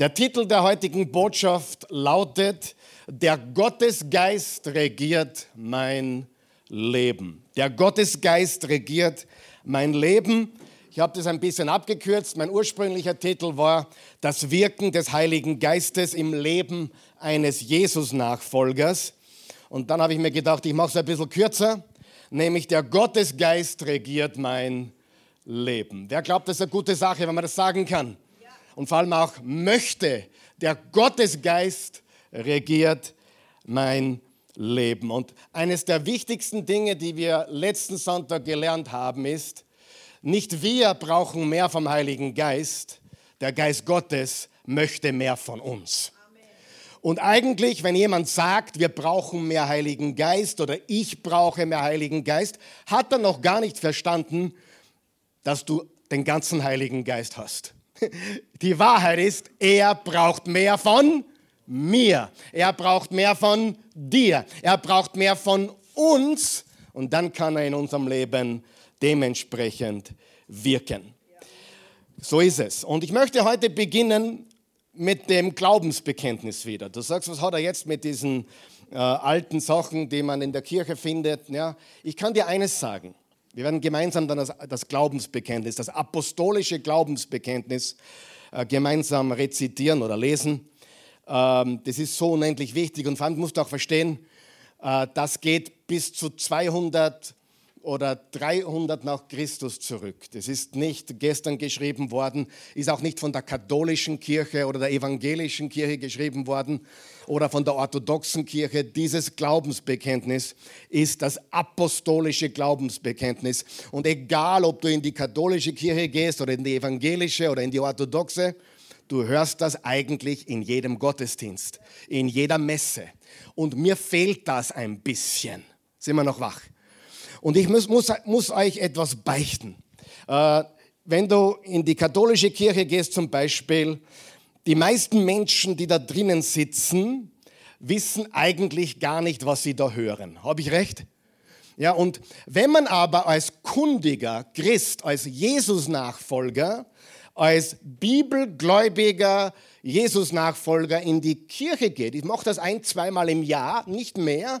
Der Titel der heutigen Botschaft lautet, der Gottesgeist regiert mein Leben. Der Gottesgeist regiert mein Leben. Ich habe das ein bisschen abgekürzt. Mein ursprünglicher Titel war Das Wirken des Heiligen Geistes im Leben eines Jesus-Nachfolgers. Und dann habe ich mir gedacht, ich mache es ein bisschen kürzer, nämlich der Gottesgeist regiert mein Leben. Wer glaubt, das ist eine gute Sache, wenn man das sagen kann? Und vor allem auch möchte, der Gottesgeist regiert mein Leben. Und eines der wichtigsten Dinge, die wir letzten Sonntag gelernt haben, ist, nicht wir brauchen mehr vom Heiligen Geist, der Geist Gottes möchte mehr von uns. Und eigentlich, wenn jemand sagt, wir brauchen mehr Heiligen Geist oder ich brauche mehr Heiligen Geist, hat er noch gar nicht verstanden, dass du den ganzen Heiligen Geist hast. Die Wahrheit ist, er braucht mehr von mir. Er braucht mehr von dir. Er braucht mehr von uns. Und dann kann er in unserem Leben dementsprechend wirken. So ist es. Und ich möchte heute beginnen mit dem Glaubensbekenntnis wieder. Du sagst, was hat er jetzt mit diesen äh, alten Sachen, die man in der Kirche findet? Ja, ich kann dir eines sagen. Wir werden gemeinsam dann das, das Glaubensbekenntnis, das apostolische Glaubensbekenntnis äh, gemeinsam rezitieren oder lesen. Ähm, das ist so unendlich wichtig und vor allem musst du auch verstehen, äh, das geht bis zu 200 oder 300 nach Christus zurück. Das ist nicht gestern geschrieben worden, ist auch nicht von der katholischen Kirche oder der evangelischen Kirche geschrieben worden oder von der orthodoxen Kirche. Dieses Glaubensbekenntnis ist das apostolische Glaubensbekenntnis. Und egal, ob du in die katholische Kirche gehst oder in die evangelische oder in die orthodoxe, du hörst das eigentlich in jedem Gottesdienst, in jeder Messe. Und mir fehlt das ein bisschen. Sind wir noch wach? Und ich muss, muss, muss euch etwas beichten. Äh, wenn du in die katholische Kirche gehst zum Beispiel, die meisten Menschen, die da drinnen sitzen, wissen eigentlich gar nicht, was sie da hören. Habe ich recht? Ja, und wenn man aber als kundiger Christ, als Jesus-Nachfolger, als bibelgläubiger Jesus-Nachfolger in die Kirche geht, ich mache das ein, zweimal im Jahr, nicht mehr,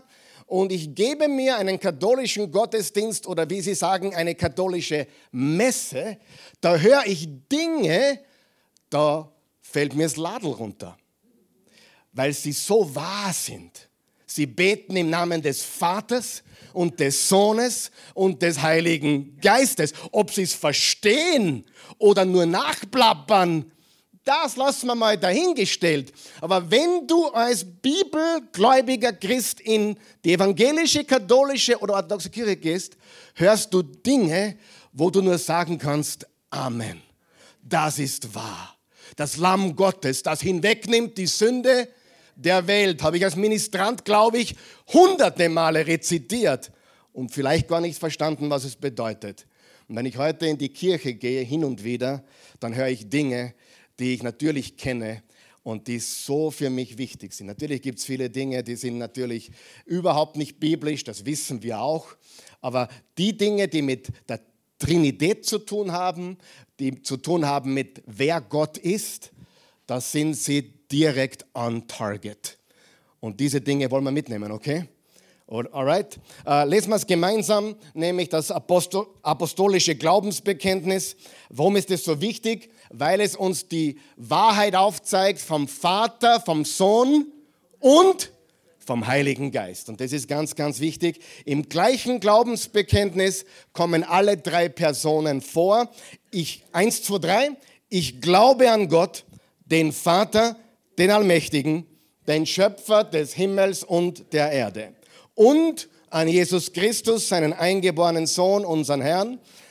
und ich gebe mir einen katholischen Gottesdienst oder wie Sie sagen, eine katholische Messe, da höre ich Dinge, da fällt mir das Ladel runter, weil sie so wahr sind. Sie beten im Namen des Vaters und des Sohnes und des Heiligen Geistes. Ob sie es verstehen oder nur nachplappern, das lassen wir mal dahingestellt. Aber wenn du als bibelgläubiger Christ in die evangelische, katholische oder orthodoxe Kirche gehst, hörst du Dinge, wo du nur sagen kannst, Amen. Das ist wahr. Das Lamm Gottes, das hinwegnimmt die Sünde der Welt, habe ich als Ministrant, glaube ich, hunderte Male rezitiert und vielleicht gar nicht verstanden, was es bedeutet. Und wenn ich heute in die Kirche gehe, hin und wieder, dann höre ich Dinge, die ich natürlich kenne und die so für mich wichtig sind. Natürlich gibt es viele Dinge, die sind natürlich überhaupt nicht biblisch, das wissen wir auch. Aber die Dinge, die mit der Trinität zu tun haben, die zu tun haben mit wer Gott ist, da sind sie direkt on target. Und diese Dinge wollen wir mitnehmen, okay? Alright? Uh, lesen wir es gemeinsam, nämlich das Apostol apostolische Glaubensbekenntnis. Warum ist es so wichtig? Weil es uns die Wahrheit aufzeigt vom Vater, vom Sohn und vom Heiligen Geist. Und das ist ganz, ganz wichtig. Im gleichen Glaubensbekenntnis kommen alle drei Personen vor. Ich, eins, zwei, drei. Ich glaube an Gott, den Vater, den Allmächtigen, den Schöpfer des Himmels und der Erde und an Jesus Christus, seinen eingeborenen Sohn, unseren Herrn,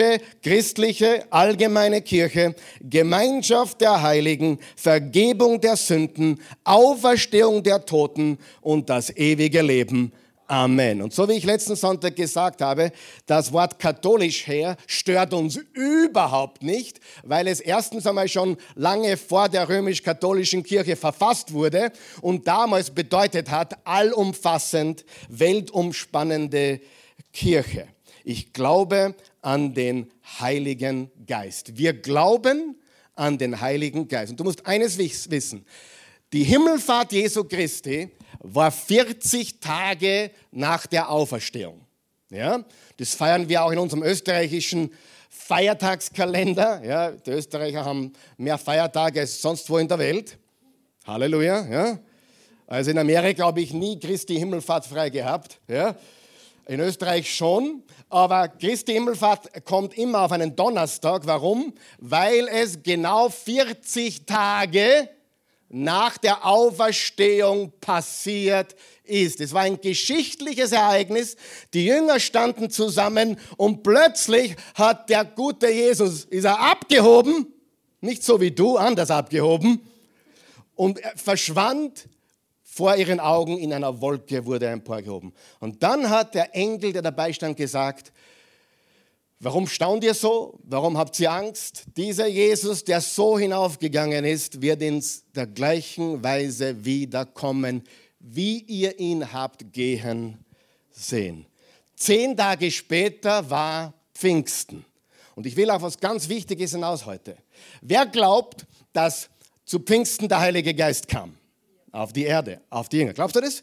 katholische, christliche, allgemeine Kirche, Gemeinschaft der Heiligen, Vergebung der Sünden, Auferstehung der Toten und das ewige Leben. Amen. Und so wie ich letzten Sonntag gesagt habe, das Wort katholisch her stört uns überhaupt nicht, weil es erstens einmal schon lange vor der römisch-katholischen Kirche verfasst wurde und damals bedeutet hat allumfassend, weltumspannende Kirche. Ich glaube an den Heiligen Geist. Wir glauben an den Heiligen Geist. Und du musst eines wissen. Die Himmelfahrt Jesu Christi war 40 Tage nach der Auferstehung. Ja, das feiern wir auch in unserem österreichischen Feiertagskalender. Ja, die Österreicher haben mehr Feiertage als sonst wo in der Welt. Halleluja. Ja. Also in Amerika habe ich nie Christi Himmelfahrt frei gehabt. Ja. In Österreich schon, aber Christi Himmelfahrt kommt immer auf einen Donnerstag. Warum? Weil es genau 40 Tage nach der Auferstehung passiert ist. Es war ein geschichtliches Ereignis. Die Jünger standen zusammen und plötzlich hat der gute Jesus, ist er abgehoben, nicht so wie du, anders abgehoben, und er verschwand vor ihren Augen in einer Wolke, wurde emporgehoben. Und dann hat der Engel, der dabei stand, gesagt, Warum staunt ihr so? Warum habt ihr Angst? Dieser Jesus, der so hinaufgegangen ist, wird in der gleichen Weise wiederkommen, wie ihr ihn habt gehen sehen. Zehn Tage später war Pfingsten. Und ich will auf was ganz Wichtiges hinaus heute. Wer glaubt, dass zu Pfingsten der Heilige Geist kam? Auf die Erde, auf die Jünger. Glaubst du das?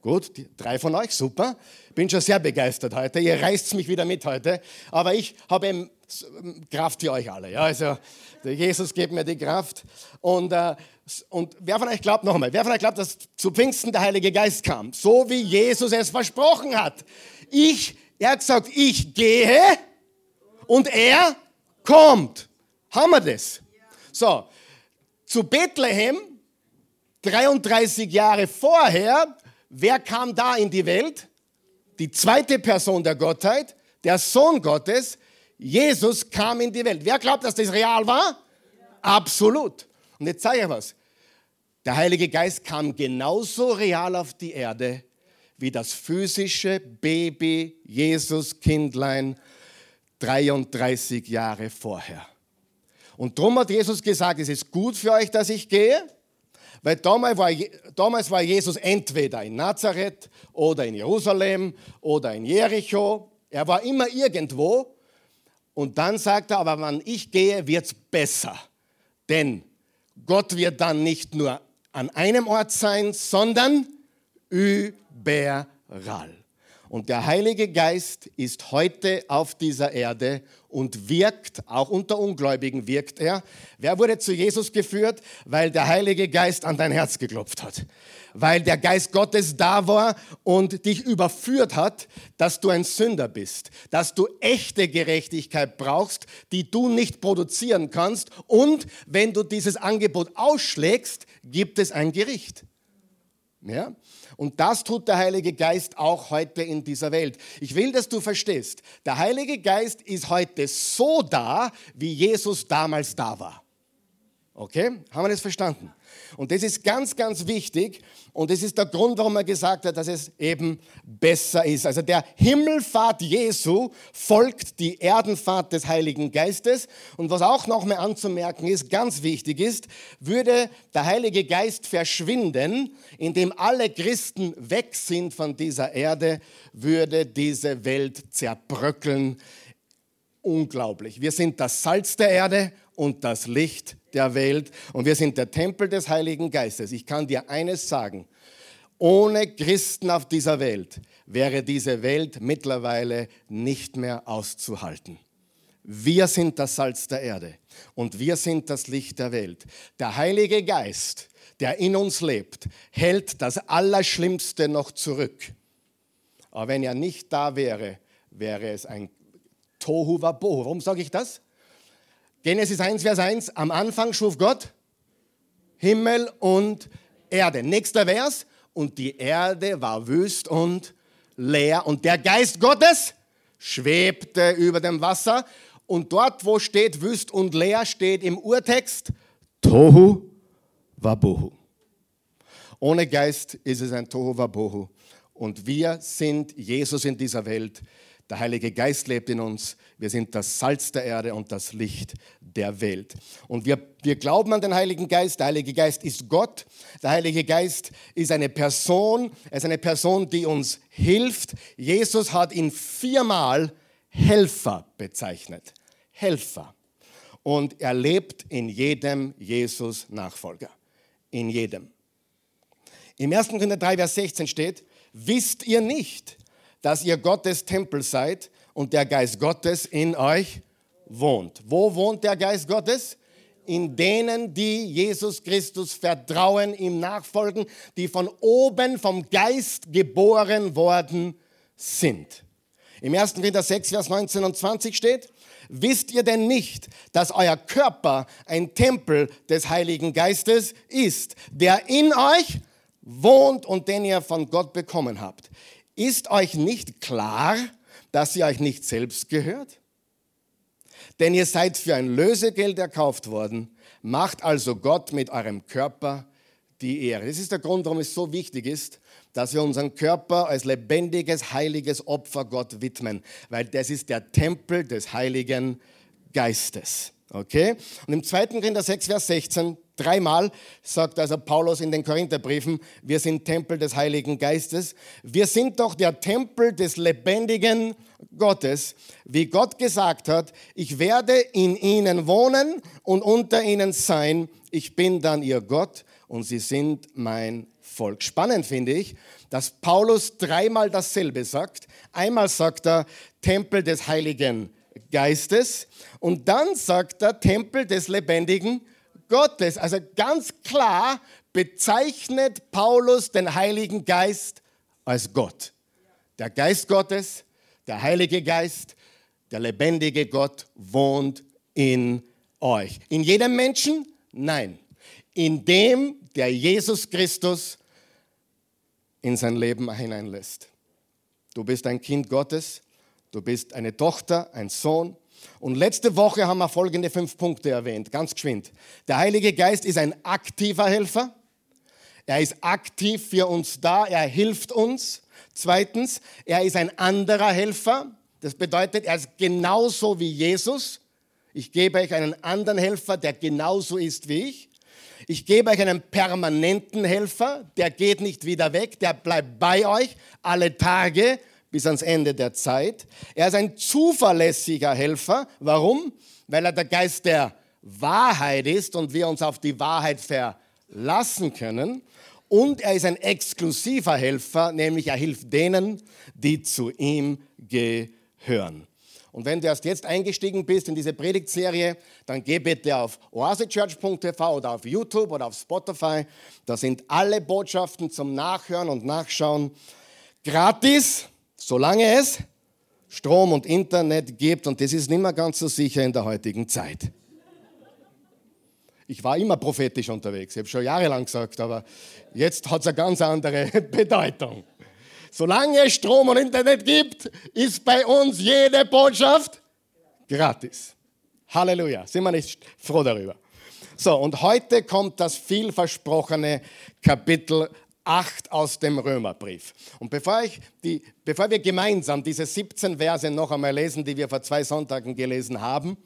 Gut, drei von euch, super. Bin schon sehr begeistert heute. Ihr reißt mich wieder mit heute. Aber ich habe eben Kraft für euch alle. Ja, also Jesus gibt mir die Kraft. Und, äh, und wer von euch glaubt, noch einmal, wer von euch glaubt, dass zu Pfingsten der Heilige Geist kam? So wie Jesus es versprochen hat. Ich, er hat gesagt, ich gehe und er kommt. Haben wir das? So, zu Bethlehem, 33 Jahre vorher, Wer kam da in die Welt? Die zweite Person der Gottheit, der Sohn Gottes, Jesus kam in die Welt. Wer glaubt, dass das real war? Absolut. Und jetzt sage ich was. Der Heilige Geist kam genauso real auf die Erde wie das physische Baby Jesus Kindlein 33 Jahre vorher. Und darum hat Jesus gesagt, es ist gut für euch, dass ich gehe, weil damals war, damals war Jesus entweder in Nazareth oder in Jerusalem oder in Jericho. Er war immer irgendwo. Und dann sagt er, aber wenn ich gehe, wird es besser. Denn Gott wird dann nicht nur an einem Ort sein, sondern überall. Und der Heilige Geist ist heute auf dieser Erde und wirkt, auch unter Ungläubigen wirkt er. Wer wurde zu Jesus geführt? Weil der Heilige Geist an dein Herz geklopft hat. Weil der Geist Gottes da war und dich überführt hat, dass du ein Sünder bist, dass du echte Gerechtigkeit brauchst, die du nicht produzieren kannst. Und wenn du dieses Angebot ausschlägst, gibt es ein Gericht. Ja? Und das tut der Heilige Geist auch heute in dieser Welt. Ich will, dass du verstehst, der Heilige Geist ist heute so da, wie Jesus damals da war. Okay? Haben wir das verstanden? Und das ist ganz, ganz wichtig. Und das ist der Grund, warum er gesagt hat, dass es eben besser ist. Also der Himmelfahrt Jesu folgt die Erdenfahrt des Heiligen Geistes. Und was auch noch mehr anzumerken ist, ganz wichtig ist, würde der Heilige Geist verschwinden, indem alle Christen weg sind von dieser Erde, würde diese Welt zerbröckeln. Unglaublich. Wir sind das Salz der Erde und das Licht der Welt und wir sind der Tempel des Heiligen Geistes. Ich kann dir eines sagen, ohne Christen auf dieser Welt wäre diese Welt mittlerweile nicht mehr auszuhalten. Wir sind das Salz der Erde und wir sind das Licht der Welt. Der Heilige Geist, der in uns lebt, hält das Allerschlimmste noch zurück. Aber wenn er nicht da wäre, wäre es ein Tohu Wabohu. Warum sage ich das? Genesis 1, Vers 1, am Anfang schuf Gott Himmel und Erde. Nächster Vers, und die Erde war wüst und leer und der Geist Gottes schwebte über dem Wasser Und dort, wo steht wüst und leer, steht im Urtext Tohu Wabohu. Ohne Geist ist es ein Tohu Wabohu. Und wir sind Jesus in dieser Welt. Der Heilige Geist lebt in uns. Wir sind das Salz der Erde und das Licht der Welt. Und wir, wir glauben an den Heiligen Geist. Der Heilige Geist ist Gott. Der Heilige Geist ist eine Person. Er ist eine Person, die uns hilft. Jesus hat ihn viermal Helfer bezeichnet. Helfer. Und er lebt in jedem Jesus-Nachfolger. In jedem. Im 1. Korinther 3, Vers 16 steht, wisst ihr nicht, dass ihr Gottes Tempel seid und der Geist Gottes in euch wohnt. Wo wohnt der Geist Gottes? In denen, die Jesus Christus vertrauen, ihm nachfolgen, die von oben vom Geist geboren worden sind. Im 1. Korinther 6, Vers 19 und 20 steht, wisst ihr denn nicht, dass euer Körper ein Tempel des Heiligen Geistes ist, der in euch wohnt und den ihr von Gott bekommen habt? Ist euch nicht klar, dass ihr euch nicht selbst gehört? Denn ihr seid für ein Lösegeld erkauft worden. Macht also Gott mit eurem Körper die Ehre. Das ist der Grund, warum es so wichtig ist, dass wir unseren Körper als lebendiges, heiliges Opfer Gott widmen, weil das ist der Tempel des Heiligen Geistes. Okay? Und im 2. Korinther 6, Vers 16, dreimal sagt also Paulus in den Korintherbriefen, wir sind Tempel des Heiligen Geistes. Wir sind doch der Tempel des lebendigen Gottes, wie Gott gesagt hat, ich werde in ihnen wohnen und unter ihnen sein. Ich bin dann ihr Gott und sie sind mein Volk. Spannend finde ich, dass Paulus dreimal dasselbe sagt. Einmal sagt er Tempel des Heiligen Geistes und dann sagt er Tempel des lebendigen Gottes. Also ganz klar bezeichnet Paulus den Heiligen Geist als Gott. Der Geist Gottes, der Heilige Geist, der lebendige Gott wohnt in euch. In jedem Menschen? Nein. In dem, der Jesus Christus in sein Leben hineinlässt. Du bist ein Kind Gottes, du bist eine Tochter, ein Sohn. Und letzte Woche haben wir folgende fünf Punkte erwähnt, ganz geschwind. Der Heilige Geist ist ein aktiver Helfer. Er ist aktiv für uns da, er hilft uns. Zweitens, er ist ein anderer Helfer. Das bedeutet, er ist genauso wie Jesus. Ich gebe euch einen anderen Helfer, der genauso ist wie ich. Ich gebe euch einen permanenten Helfer, der geht nicht wieder weg, der bleibt bei euch alle Tage bis ans Ende der Zeit. Er ist ein zuverlässiger Helfer. Warum? Weil er der Geist der Wahrheit ist und wir uns auf die Wahrheit verlassen können. Und er ist ein exklusiver Helfer, nämlich er hilft denen, die zu ihm gehören. Und wenn du erst jetzt eingestiegen bist in diese Predigtserie, dann geh bitte auf oasechurch.tv oder auf YouTube oder auf Spotify. Da sind alle Botschaften zum Nachhören und Nachschauen gratis, solange es Strom und Internet gibt. Und das ist nicht mehr ganz so sicher in der heutigen Zeit. Ich war immer prophetisch unterwegs, ich habe schon jahrelang gesagt, aber jetzt hat es eine ganz andere Bedeutung. Solange es Strom und Internet gibt, ist bei uns jede Botschaft gratis. Halleluja. Sind wir nicht froh darüber? So, und heute kommt das vielversprochene Kapitel 8 aus dem Römerbrief. Und bevor, ich die, bevor wir gemeinsam diese 17 Verse noch einmal lesen, die wir vor zwei Sonntagen gelesen haben,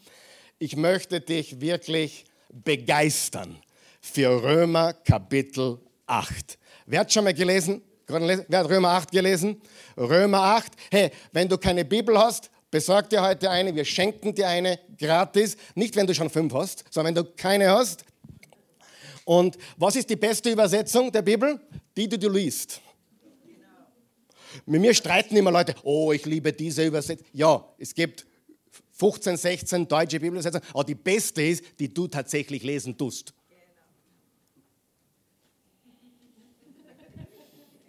ich möchte dich wirklich begeistern für Römer Kapitel 8. Wer hat schon mal gelesen? Wer hat Römer 8 gelesen? Römer 8. Hey, wenn du keine Bibel hast, besorg dir heute eine. Wir schenken dir eine gratis. Nicht, wenn du schon fünf hast, sondern wenn du keine hast. Und was ist die beste Übersetzung der Bibel? Die, die du liest. Mit mir streiten immer Leute, oh, ich liebe diese Übersetzung. Ja, es gibt 15, 16 deutsche Bibelübersetzungen, aber die beste ist, die du tatsächlich lesen tust.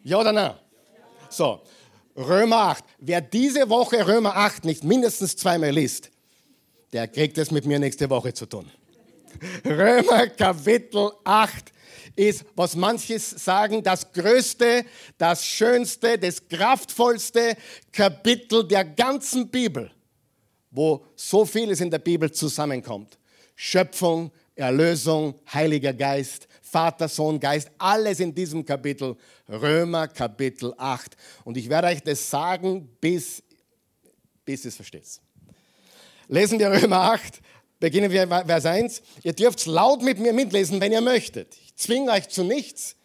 Ja oder nein? So, Römer 8. Wer diese Woche Römer 8 nicht mindestens zweimal liest, der kriegt es mit mir nächste Woche zu tun. Römer Kapitel 8 ist, was manches sagen, das größte, das schönste, das kraftvollste Kapitel der ganzen Bibel. wo so vieles in der Bibel zusammenkommt. Schöpfung, Erlösung, Heiliger Geist, Vater, Sohn, Geist, alles in diesem Kapitel, Römer Kapitel 8. Und ich werde euch das sagen, bis, bis ihr es versteht. Lesen wir Römer 8, beginnen wir Vers 1. Ihr dürft laut mit mir mitlesen, wenn ihr möchtet. Ich zwinge euch zu nichts.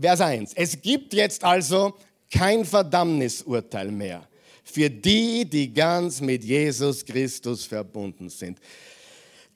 Vers 1. Es gibt jetzt also kein Verdammnisurteil mehr für die, die ganz mit Jesus Christus verbunden sind.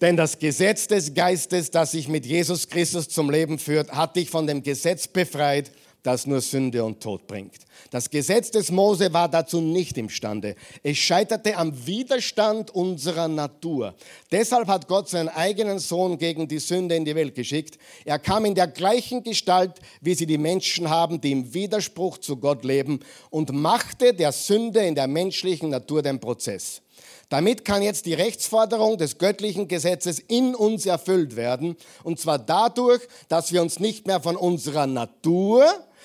Denn das Gesetz des Geistes, das sich mit Jesus Christus zum Leben führt, hat dich von dem Gesetz befreit, das nur Sünde und Tod bringt. Das Gesetz des Mose war dazu nicht imstande. Es scheiterte am Widerstand unserer Natur. Deshalb hat Gott seinen eigenen Sohn gegen die Sünde in die Welt geschickt. Er kam in der gleichen Gestalt, wie sie die Menschen haben, die im Widerspruch zu Gott leben, und machte der Sünde in der menschlichen Natur den Prozess. Damit kann jetzt die Rechtsforderung des göttlichen Gesetzes in uns erfüllt werden. Und zwar dadurch, dass wir uns nicht mehr von unserer Natur,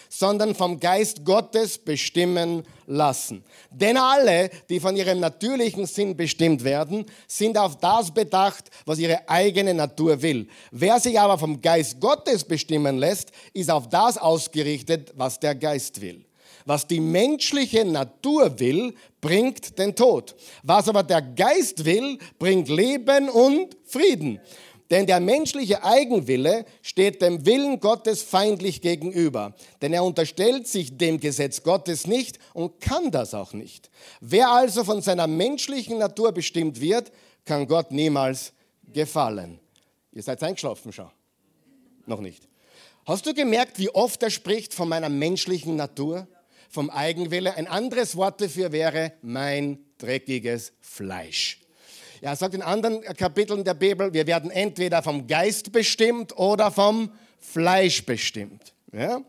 sondern vom Geist Gottes bestimmen lassen. Denn alle, die von ihrem natürlichen Sinn bestimmt werden, sind auf das bedacht, was ihre eigene Natur will. Wer sich aber vom Geist Gottes bestimmen lässt, ist auf das ausgerichtet, was der Geist will. Was die menschliche Natur will, bringt den Tod. Was aber der Geist will, bringt Leben und Frieden. Denn der menschliche Eigenwille steht dem Willen Gottes feindlich gegenüber. Denn er unterstellt sich dem Gesetz Gottes nicht und kann das auch nicht. Wer also von seiner menschlichen Natur bestimmt wird, kann Gott niemals gefallen. Ihr seid eingeschlafen schon? Noch nicht. Hast du gemerkt, wie oft er spricht von meiner menschlichen Natur? vom Eigenwille. Ein anderes Wort dafür wäre mein dreckiges Fleisch. Er sagt in anderen Kapiteln der Bibel, wir werden entweder vom Geist bestimmt oder vom Fleisch bestimmt. Ja?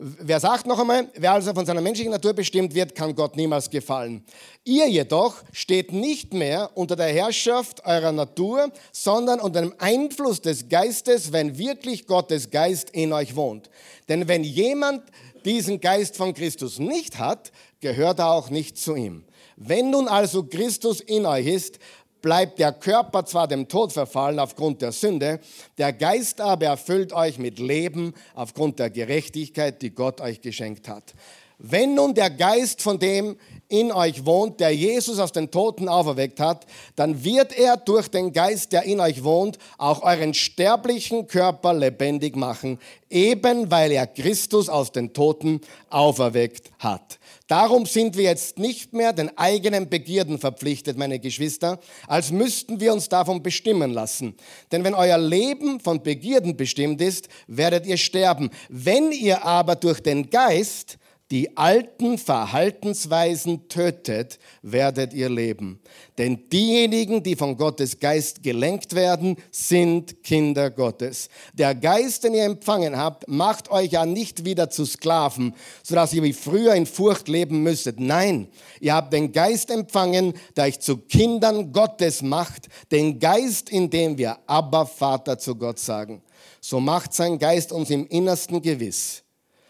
Wer sagt noch einmal, wer also von seiner menschlichen Natur bestimmt wird, kann Gott niemals gefallen. Ihr jedoch steht nicht mehr unter der Herrschaft eurer Natur, sondern unter dem Einfluss des Geistes, wenn wirklich Gottes Geist in euch wohnt. Denn wenn jemand diesen Geist von Christus nicht hat, gehört er auch nicht zu ihm. Wenn nun also Christus in euch ist, bleibt der Körper zwar dem Tod verfallen aufgrund der Sünde, der Geist aber erfüllt euch mit Leben aufgrund der Gerechtigkeit, die Gott euch geschenkt hat. Wenn nun der Geist von dem in euch wohnt, der Jesus aus den Toten auferweckt hat, dann wird er durch den Geist, der in euch wohnt, auch euren sterblichen Körper lebendig machen, eben weil er Christus aus den Toten auferweckt hat. Darum sind wir jetzt nicht mehr den eigenen Begierden verpflichtet, meine Geschwister, als müssten wir uns davon bestimmen lassen. Denn wenn euer Leben von Begierden bestimmt ist, werdet ihr sterben. Wenn ihr aber durch den Geist die alten Verhaltensweisen tötet, werdet ihr leben. Denn diejenigen, die von Gottes Geist gelenkt werden, sind Kinder Gottes. Der Geist, den ihr empfangen habt, macht euch ja nicht wieder zu Sklaven, sodass ihr wie früher in Furcht leben müsstet. Nein, ihr habt den Geist empfangen, der euch zu Kindern Gottes macht, den Geist, in dem wir Abba Vater zu Gott sagen. So macht sein Geist uns im Innersten gewiss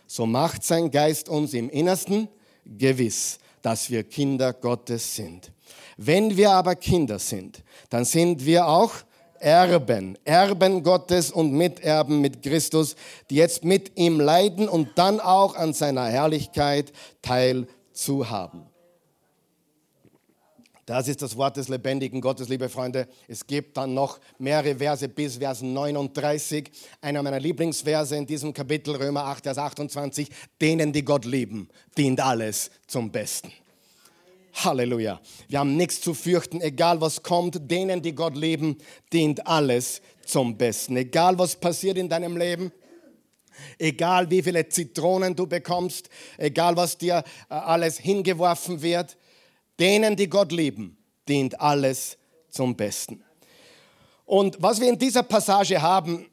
so macht sein Geist uns im Innersten gewiss, dass wir Kinder Gottes sind. Wenn wir aber Kinder sind, dann sind wir auch Erben, Erben Gottes und Miterben mit Christus, die jetzt mit ihm leiden und dann auch an seiner Herrlichkeit teilzuhaben. Das ist das Wort des lebendigen Gottes, liebe Freunde. Es gibt dann noch mehrere Verse bis Vers 39. Einer meiner Lieblingsverse in diesem Kapitel, Römer 8, Vers 28. Denen, die Gott lieben, dient alles zum Besten. Halleluja. Wir haben nichts zu fürchten, egal was kommt. Denen, die Gott lieben, dient alles zum Besten. Egal was passiert in deinem Leben, egal wie viele Zitronen du bekommst, egal was dir äh, alles hingeworfen wird, Denen, die Gott lieben, dient alles zum Besten. Und was wir in dieser Passage haben,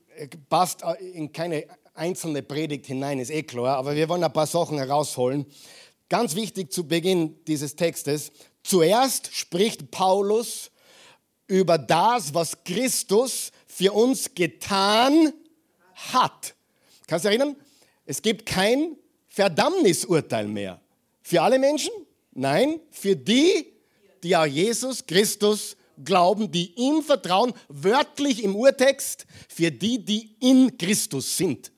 passt in keine einzelne Predigt hinein, ist eh klar, aber wir wollen ein paar Sachen herausholen. Ganz wichtig zu Beginn dieses Textes. Zuerst spricht Paulus über das, was Christus für uns getan hat. Kannst du erinnern? Es gibt kein Verdammnisurteil mehr. Für alle Menschen? Nein, für die, die an Jesus Christus glauben, die ihm vertrauen, wörtlich im Urtext, für die, die in Christus sind.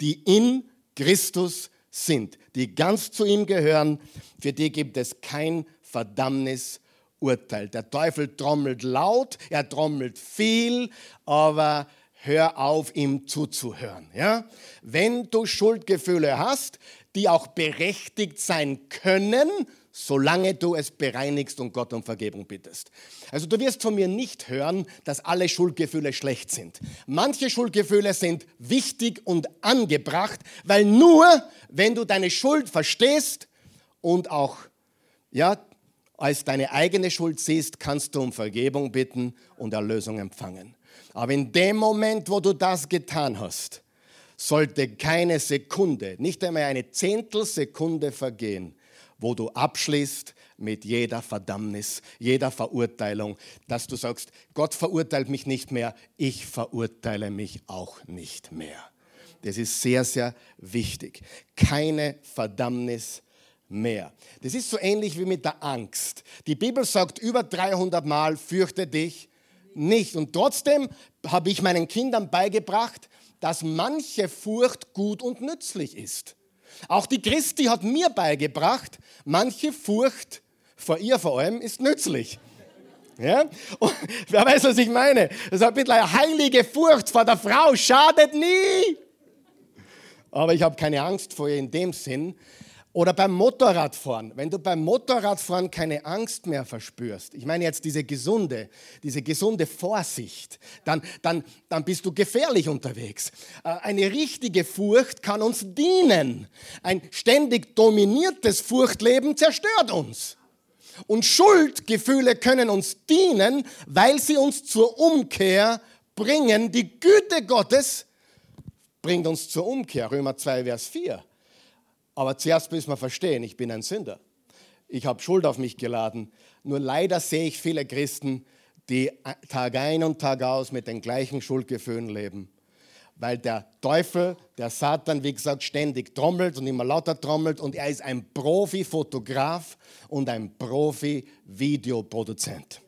Die in Christus sind, die ganz zu ihm gehören, für die gibt es kein Verdammnisurteil. Der Teufel trommelt laut, er trommelt viel, aber hör auf, ihm zuzuhören. Ja? Wenn du Schuldgefühle hast, die auch berechtigt sein können, solange du es bereinigst und Gott um Vergebung bittest. Also du wirst von mir nicht hören, dass alle Schuldgefühle schlecht sind. Manche Schuldgefühle sind wichtig und angebracht, weil nur wenn du deine Schuld verstehst und auch ja, als deine eigene Schuld siehst, kannst du um Vergebung bitten und Erlösung empfangen. Aber in dem Moment, wo du das getan hast, sollte keine Sekunde, nicht einmal eine Zehntelsekunde vergehen, wo du abschließt mit jeder Verdammnis, jeder Verurteilung, dass du sagst, Gott verurteilt mich nicht mehr, ich verurteile mich auch nicht mehr. Das ist sehr, sehr wichtig. Keine Verdammnis mehr. Das ist so ähnlich wie mit der Angst. Die Bibel sagt über 300 Mal, fürchte dich nicht. Und trotzdem habe ich meinen Kindern beigebracht, dass manche Furcht gut und nützlich ist. Auch die Christi hat mir beigebracht, manche Furcht, vor ihr vor allem, ist nützlich. Ja? Wer weiß, was ich meine? Das ist ein bisschen eine heilige Furcht vor der Frau, schadet nie. Aber ich habe keine Angst vor ihr in dem Sinn, oder beim Motorradfahren, wenn du beim Motorradfahren keine Angst mehr verspürst, ich meine jetzt diese gesunde, diese gesunde Vorsicht, dann, dann, dann bist du gefährlich unterwegs. Äh, eine richtige Furcht kann uns dienen. Ein ständig dominiertes Furchtleben zerstört uns. Und Schuldgefühle können uns dienen, weil sie uns zur Umkehr bringen. Die Güte Gottes bringt uns zur Umkehr. Römer 2, Vers 4. Aber zuerst müssen wir verstehen, ich bin ein Sünder. Ich habe Schuld auf mich geladen. Nur leider sehe ich viele Christen, die Tag ein und Tag aus mit den gleichen Schuldgefühlen leben. Weil der Teufel, der Satan, wie gesagt, ständig trommelt und immer lauter trommelt und er ist ein Profi-Fotograf und ein Profi-Videoproduzent.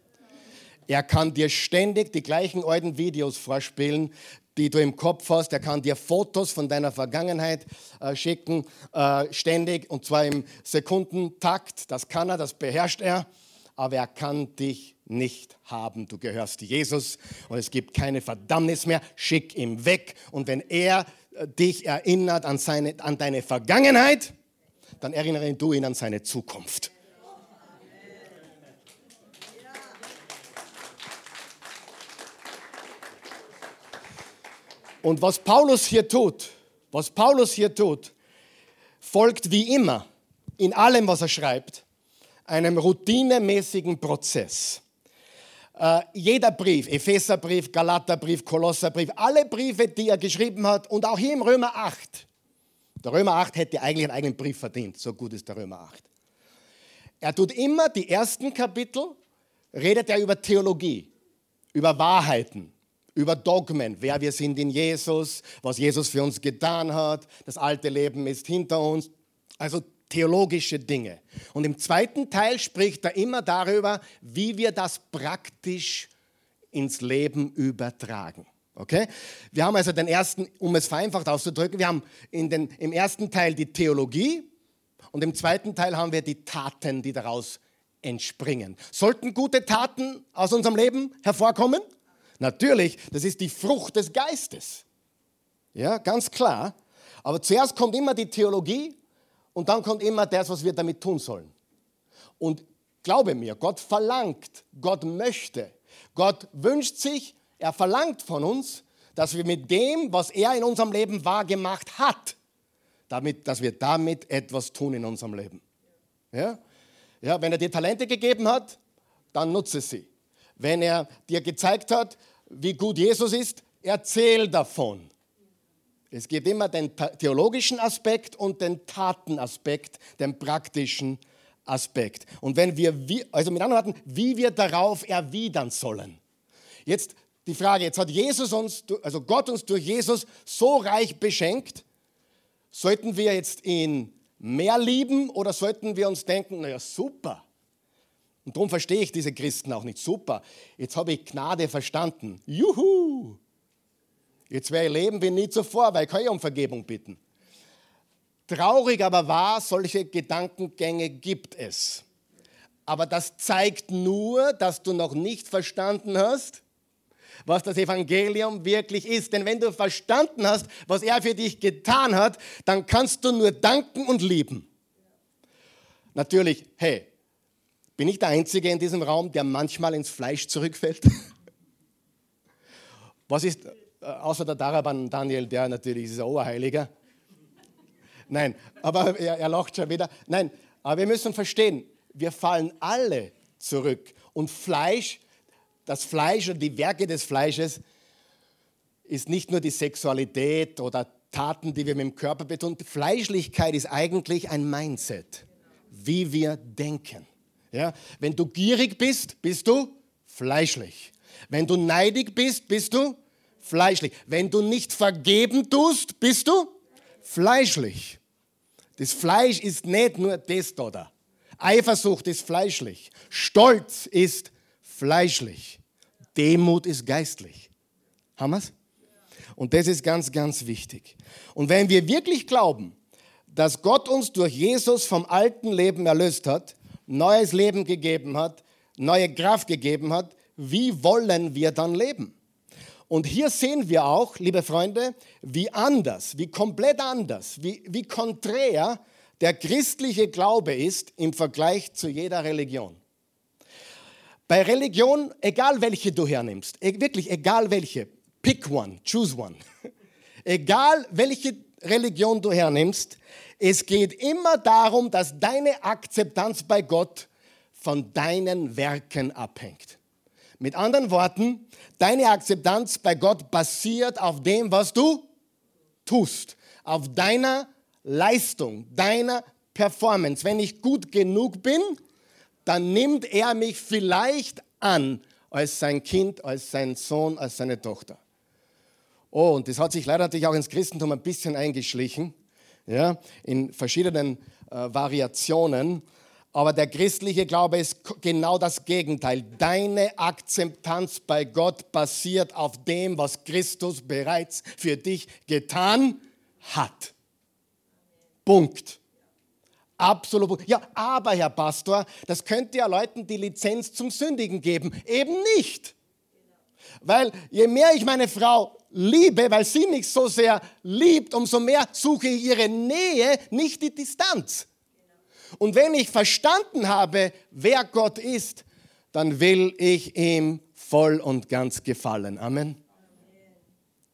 Er kann dir ständig die gleichen alten Videos vorspielen, die du im Kopf hast. Er kann dir Fotos von deiner Vergangenheit äh, schicken, äh, ständig, und zwar im Sekundentakt. Das kann er, das beherrscht er. Aber er kann dich nicht haben. Du gehörst Jesus und es gibt keine Verdammnis mehr. Schick ihn weg. Und wenn er äh, dich erinnert an, seine, an deine Vergangenheit, dann erinnere du ihn an seine Zukunft. Und was Paulus hier tut, was Paulus hier tut, folgt wie immer in allem, was er schreibt, einem routinemäßigen Prozess. Äh, jeder Brief, Epheserbrief, Galaterbrief, Kolosserbrief, alle Briefe, die er geschrieben hat und auch hier im Römer 8. Der Römer 8 hätte eigentlich einen eigenen Brief verdient, so gut ist der Römer 8. Er tut immer die ersten Kapitel, redet er über Theologie, über Wahrheiten, über Dogmen, wer wir sind in Jesus, was Jesus für uns getan hat, das alte Leben ist hinter uns, also theologische Dinge. Und im zweiten Teil spricht er immer darüber, wie wir das praktisch ins Leben übertragen. Okay? Wir haben also den ersten, um es vereinfacht auszudrücken, wir haben den, im ersten Teil die Theologie und im zweiten Teil haben wir die Taten, die daraus entspringen. Sollten gute Taten aus unserem Leben hervorkommen? Natürlich, das ist die Frucht des Geistes. Ja, ganz klar. Aber zuerst kommt immer die Theologie und dann kommt immer das, was wir damit tun sollen. Und glaube mir, Gott verlangt, Gott möchte, Gott wünscht sich, er verlangt von uns, dass wir mit dem, was er in unserem Leben wahrgemacht hat, damit, dass wir damit etwas tun in unserem Leben. Ja? Ja, wenn er dir Talente gegeben hat, dann nutze sie. Wenn er dir gezeigt hat, wie gut Jesus ist, erzähl davon. Es gibt immer den theologischen Aspekt und den Tatenaspekt, den praktischen Aspekt. Und wenn wir, also mit anderen Worten, wie wir darauf erwidern sollen. Jetzt die Frage, jetzt hat Jesus uns, also Gott uns durch Jesus so reich beschenkt, sollten wir jetzt ihn mehr lieben oder sollten wir uns denken, naja, super, Und darum verstehe ich diese Christen auch nicht. Super, jetzt habe ich Gnade verstanden. Juhu! Jetzt werde ich leben wie nie zuvor, weil ich kann ja um Vergebung bitten. Traurig aber wahr, solche Gedankengänge gibt es. Aber das zeigt nur, dass du noch nicht verstanden hast, was das Evangelium wirklich ist. Denn wenn du verstanden hast, was er für dich getan hat, dann kannst du nur danken und lieben. Natürlich, hey, bin ich der Einzige in diesem Raum, der manchmal ins Fleisch zurückfällt? Was ist, äh, außer der Daraban Daniel, der natürlich ist ein Oberheiliger. Nein, aber er, er lacht schon wieder. Nein, aber wir müssen verstehen, wir fallen alle zurück. Und Fleisch, das Fleisch und die Werke des Fleisches ist nicht nur die Sexualität oder Taten, die wir mit dem Körper betonen. Fleischlichkeit ist eigentlich ein Mindset, wie wir denken. Ja? Wenn du gierig bist, bist du fleischlich. Wenn du neidig bist, bist du fleischlich. Wenn du nicht vergeben tust, bist du fleischlich. Das Fleisch ist nicht nur das da. Eifersucht ist fleischlich. Stolz ist fleischlich. Demut ist geistlich. Haben wir's? Und das ist ganz, ganz wichtig. Und wenn wir wirklich glauben, dass Gott uns durch Jesus vom alten Leben erlöst hat, neues Leben gegeben hat, neue Kraft gegeben hat, wie wollen wir dann leben? Und hier sehen wir auch, liebe Freunde, wie anders, wie komplett anders, wie, wie konträr der christliche Glaube ist im Vergleich zu jeder Religion. Bei Religion, egal welche du hernimmst, e, wirklich egal welche, pick one, choose one, egal welche Religion du hernimmst, es geht immer darum, dass deine Akzeptanz bei Gott von deinen Werken abhängt. Mit anderen Worten, deine Akzeptanz bei Gott basiert auf dem, was du tust, auf deiner Leistung, deiner Performance. Wenn ich gut genug bin, dann nimmt er mich vielleicht an als sein Kind, als sein Sohn, als seine Tochter. Oh, und das hat sich leider natürlich auch ins Christentum ein bisschen eingeschlichen, ja, in verschiedenen äh, Variationen. Aber der christliche Glaube ist genau das Gegenteil. Deine Akzeptanz bei Gott basiert auf dem, was Christus bereits für dich getan hat. Punkt. Absolut. Ja, aber Herr Pastor, das könnte ja Leuten die Lizenz zum Sündigen geben. Eben nicht. Weil je mehr ich meine Frau liebe, weil sie mich so sehr liebt, umso mehr suche ich ihre Nähe, nicht die Distanz. Und wenn ich verstanden habe, wer Gott ist, dann will ich ihm voll und ganz gefallen. Amen.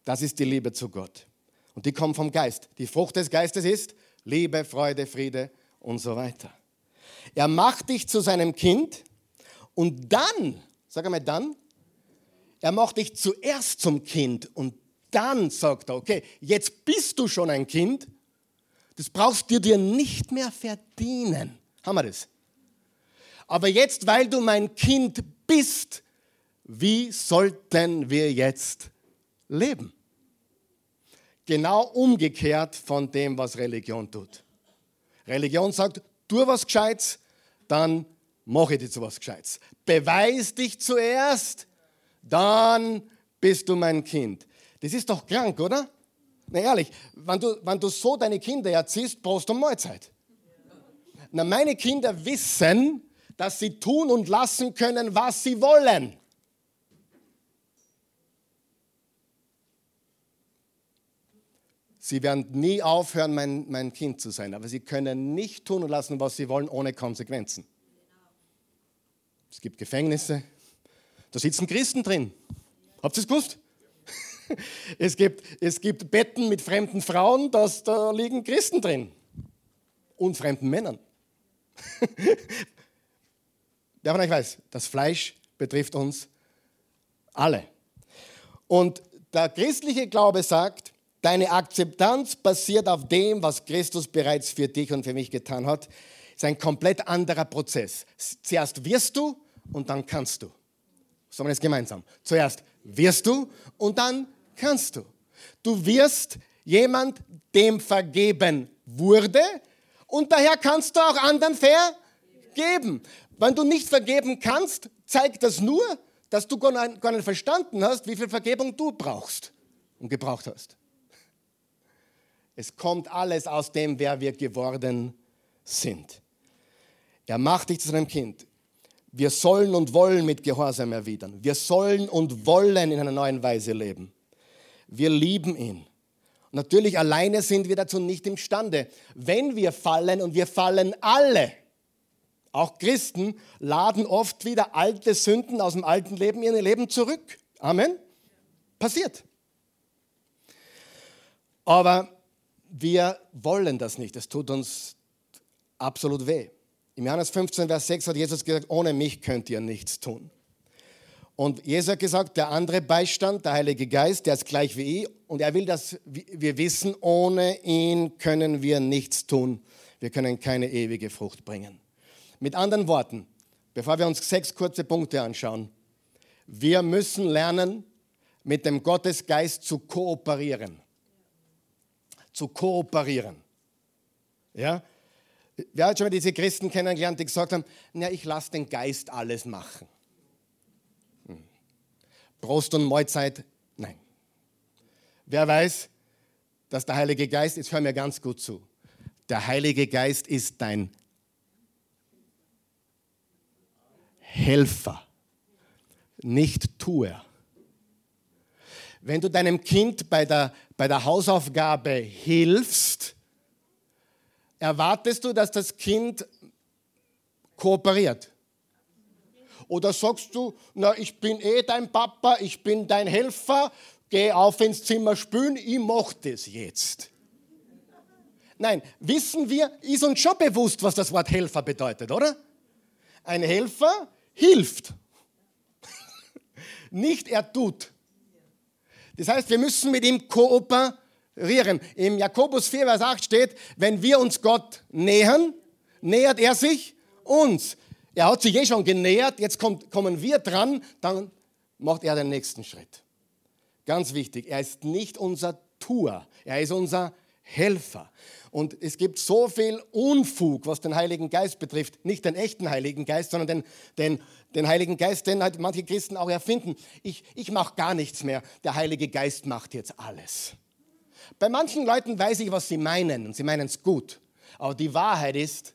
Das ist die Liebe zu Gott. Und die kommt vom Geist. Die Frucht des Geistes ist Liebe, Freude, Friede und so weiter. Er macht dich zu seinem Kind und dann, sag einmal dann, er macht dich zuerst zum Kind und dann sagt er, okay, jetzt bist du schon ein Kind, das brauchst du dir nicht mehr verdienen. Haben wir das? Aber jetzt, weil du mein Kind bist, wie sollten wir jetzt leben? Genau umgekehrt von dem, was Religion tut. Religion sagt, tu was Gescheites, dann mache ich dir zu was Gescheites. Beweis dich zuerst, dann bist du mein Kind. Das ist doch krank, oder? Na ehrlich, wenn du, wenn du so deine Kinder erziehst, brauchst du Mahlzeit. Na, meine Kinder wissen, dass sie tun und lassen können, was sie wollen. Sie werden nie aufhören, mein, mein Kind zu sein, aber sie können nicht tun und lassen, was sie wollen, ohne Konsequenzen. Es gibt Gefängnisse, da sitzen Christen drin. Habt ihr es gewusst? Es gibt, es gibt Betten mit fremden Frauen, das, da liegen Christen drin. Und fremden Männern. Wer von euch weiß, das Fleisch betrifft uns alle. Und der christliche Glaube sagt, Deine Akzeptanz basiert auf dem, was Christus bereits für dich und für mich getan hat. Das ist ein komplett anderer Prozess. Zuerst wirst du und dann kannst du. Sagen wir das gemeinsam. Zuerst wirst du und dann kannst du. Du wirst jemand, dem vergeben wurde und daher kannst du auch anderen vergeben. Wenn du nicht vergeben kannst, zeigt das nur, dass du gar nicht verstanden hast, wie viel Vergebung du brauchst und gebraucht hast. Es kommt alles aus dem, wer wir geworden sind. Er macht dich zu seinem Kind. Wir sollen und wollen mit Gehorsam erwidern. Wir sollen und wollen in einer neuen Weise leben. Wir lieben ihn. Natürlich alleine sind wir dazu nicht imstande. Wenn wir fallen und wir fallen alle, auch Christen laden oft wieder alte Sünden aus dem alten Leben in ihr Leben zurück. Amen. Passiert. Aber wir wollen das nicht. Es tut uns absolut weh. Im Johannes 15, Vers 6 hat Jesus gesagt, ohne mich könnt ihr nichts tun. Und Jesus hat gesagt, der andere Beistand, der Heilige Geist, der ist gleich wie ich. Und er will, dass wir wissen, ohne ihn können wir nichts tun. Wir können keine ewige Frucht bringen. Mit anderen Worten, bevor wir uns sechs kurze Punkte anschauen, wir müssen lernen, mit dem Gottesgeist zu kooperieren. Zu kooperieren. Ja? Wer hat schon mal diese Christen kennengelernt, die gesagt haben, na, ich lasse den Geist alles machen. Prost und Mahlzeit? Nein. Wer weiß, dass der Heilige Geist, jetzt hör mir ganz gut zu, der Heilige Geist ist dein Helfer, nicht Tuer. Wenn du deinem Kind bei der, bei der Hausaufgabe hilfst, erwartest du, dass das Kind kooperiert. Oder sagst du, na, ich bin eh dein Papa, ich bin dein Helfer, geh auf ins Zimmer spülen, ich mach das jetzt. Nein, wissen wir, ist uns schon bewusst, was das Wort Helfer bedeutet, oder? Ein Helfer hilft. Nicht er tut. Das heißt, wir müssen mit ihm kooperieren. Im Jakobus 4, Vers 8 steht, wenn wir uns Gott nähern, nähert er sich uns. Er hat sich eh schon genähert, jetzt kommt, kommen wir dran, dann macht er den nächsten Schritt. Ganz wichtig, er ist nicht unser Tour, er ist unser Helfer. Und es gibt so viel Unfug, was den Heiligen Geist betrifft. Nicht den echten Heiligen Geist, sondern den, den, den Heiligen Geist, den halt manche Christen auch erfinden. Ich, ich mache gar nichts mehr. Der Heilige Geist macht jetzt alles. Bei manchen Leuten weiß ich, was sie meinen und sie meinen es gut. Aber die Wahrheit ist,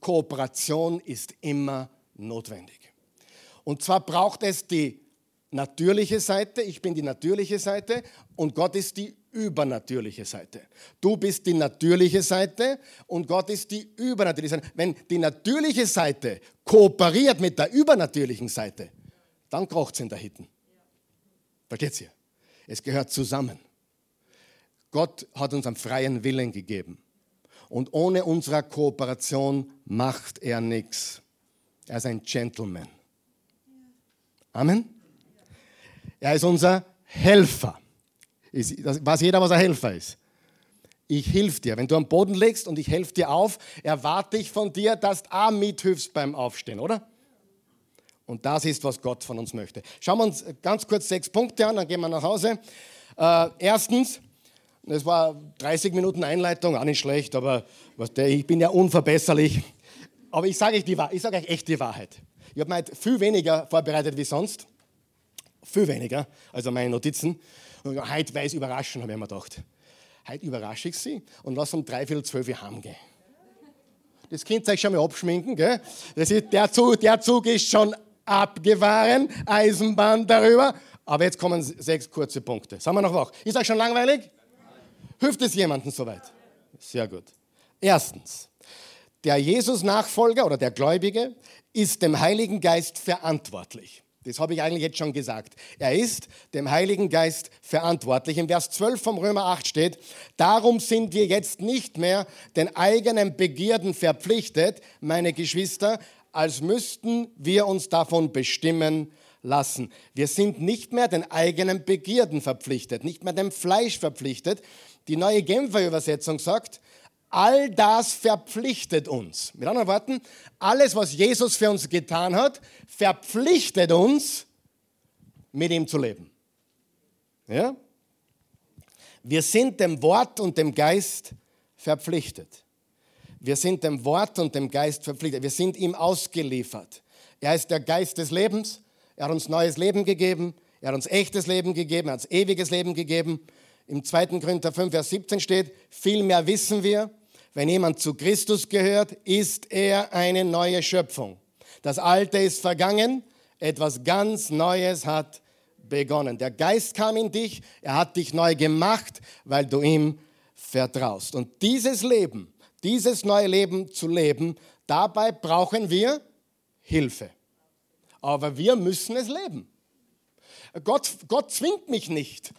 Kooperation ist immer notwendig. Und zwar braucht es die natürliche Seite, ich bin die natürliche Seite und Gott ist die übernatürliche Seite. Du bist die natürliche Seite und Gott ist die übernatürliche Seite. Wenn die natürliche Seite kooperiert mit der übernatürlichen Seite, dann kocht es in der Hitten. Versteht ihr? Es gehört zusammen. Gott hat uns einen freien Willen gegeben. Und ohne unsere Kooperation macht er nichts. Er ist ein Gentleman. Amen. Er ist unser Helfer. weiß jeder, was ein Helfer ist. Ich hilf dir. Wenn du am Boden legst und ich helfe dir auf, erwarte ich von dir, dass du auch mithilfst beim Aufstehen, oder? Und das ist, was Gott von uns möchte. Schauen wir uns ganz kurz sechs Punkte an, dann gehen wir nach Hause. Äh, erstens, das war 30 Minuten Einleitung, auch nicht schlecht, aber ich bin ja unverbesserlich. Aber ich sage euch, sage euch echt die Wahrheit. Ich habe mir viel weniger vorbereitet wie sonst. Viel weniger, also meine Notizen. Und heute weiß überraschen, habe ich mir gedacht. Heute überrasche ich sie und lasse um dreiviertel zwölf Uhr heimgehen. Das Kind soll ich schon mal abschminken. Gell? Das ist, der, Zug, der Zug ist schon abgefahren, Eisenbahn darüber. Aber jetzt kommen sechs kurze Punkte. Sagen wir noch wach. Ist euch schon langweilig? Hilft es jemandem soweit? Sehr gut. Erstens, der Jesus-Nachfolger oder der Gläubige ist dem Heiligen Geist verantwortlich. Das habe ich eigentlich jetzt schon gesagt. Er ist dem Heiligen Geist verantwortlich. Im Vers 12 vom Römer 8 steht, darum sind wir jetzt nicht mehr den eigenen Begierden verpflichtet, meine Geschwister, als müssten wir uns davon bestimmen lassen. Wir sind nicht mehr den eigenen Begierden verpflichtet, nicht mehr dem Fleisch verpflichtet, die neue Genfer Übersetzung sagt, all das verpflichtet uns. Mit anderen Worten, alles, was Jesus für uns getan hat, verpflichtet uns, mit ihm zu leben. Ja? Wir sind dem Wort und dem Geist verpflichtet. Wir sind dem Wort und dem Geist verpflichtet. Wir sind ihm ausgeliefert. Er ist der Geist des Lebens. Er hat uns neues Leben gegeben. Er hat uns echtes Leben gegeben. Er hat uns ewiges Leben gegeben. Im 2. Korinther 5, Vers 17 steht, vielmehr wissen wir, wenn jemand zu Christus gehört, ist er eine neue Schöpfung. Das Alte ist vergangen, etwas ganz Neues hat begonnen. Der Geist kam in dich, er hat dich neu gemacht, weil du ihm vertraust. Und dieses Leben, dieses neue Leben zu leben, dabei brauchen wir Hilfe. Aber wir müssen es leben. Gott, Gott zwingt mich nicht,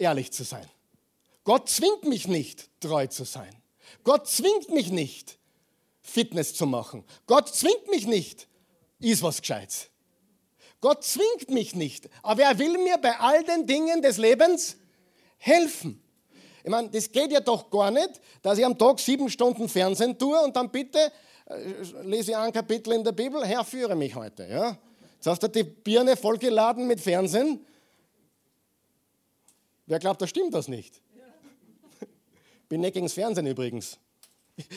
ehrlich zu sein. Gott zwingt mich nicht, treu zu sein. Gott zwingt mich nicht, Fitness zu machen. Gott zwingt mich nicht, ist was Gescheites. Gott zwingt mich nicht, aber er will mir bei all den Dingen des Lebens helfen. Ich meine, das geht ja doch gar nicht, dass ich am Tag sieben Stunden Fernsehen tue und dann bitte äh, lese ich ein Kapitel in der Bibel, Herr, führe mich heute. Ja? Jetzt hast du die Birne vollgeladen mit Fernsehen. Wer glaubt, da stimmt das nicht? Bin nicht gegen das Fernsehen übrigens.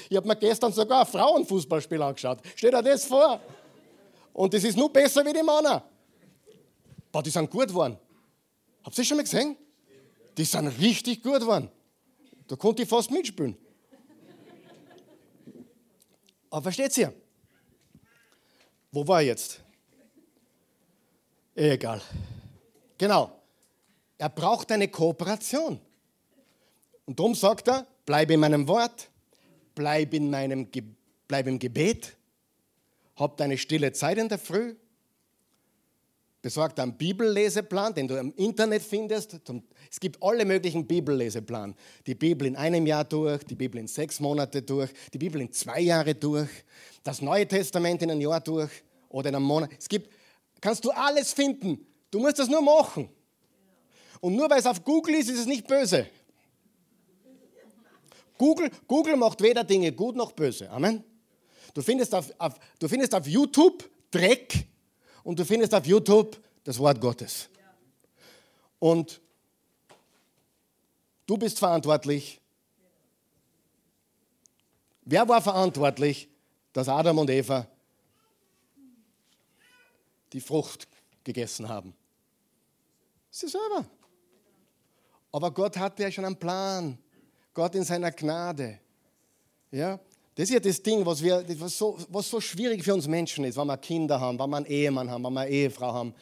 Ich habe mir gestern sogar ein Frauenfußballspiel angeschaut. Steht dir das vor? Und das ist nur besser wie die Männer. Boah, die sind gut geworden. Habt ihr das schon mal gesehen? Die sind richtig gut geworden. Da konnte ich fast mitspielen. Aber versteht ihr? Wo war ich jetzt? Egal. Genau. Er braucht eine Kooperation. Und darum sagt er, bleib in meinem Wort, bleib, in meinem Ge bleib im Gebet, hab deine stille Zeit in der Früh, besorgt einen Bibelleseplan, den du im Internet findest. Es gibt alle möglichen Bibelleseplan. Die Bibel in einem Jahr durch, die Bibel in sechs Monate durch, die Bibel in zwei Jahre durch, das Neue Testament in ein Jahr durch oder in einem Monat. Es gibt, kannst du alles finden. Du musst das nur machen. Und nur weil es auf Google ist, ist es nicht böse. Google, Google macht weder Dinge gut noch böse. Amen. Du findest auf, auf, du findest auf YouTube Dreck, und du findest auf YouTube das Wort Gottes. Und du bist verantwortlich. Wer war verantwortlich, dass Adam und Eva die Frucht gegessen haben? Sie selber. Aber Gott hatte ja schon einen Plan. Gott in seiner Gnade. Ja? Das ist ja das Ding, was, wir, was, so, was so schwierig für uns Menschen ist, wenn wir Kinder haben, wenn wir einen Ehemann haben, wenn wir eine Ehefrau haben.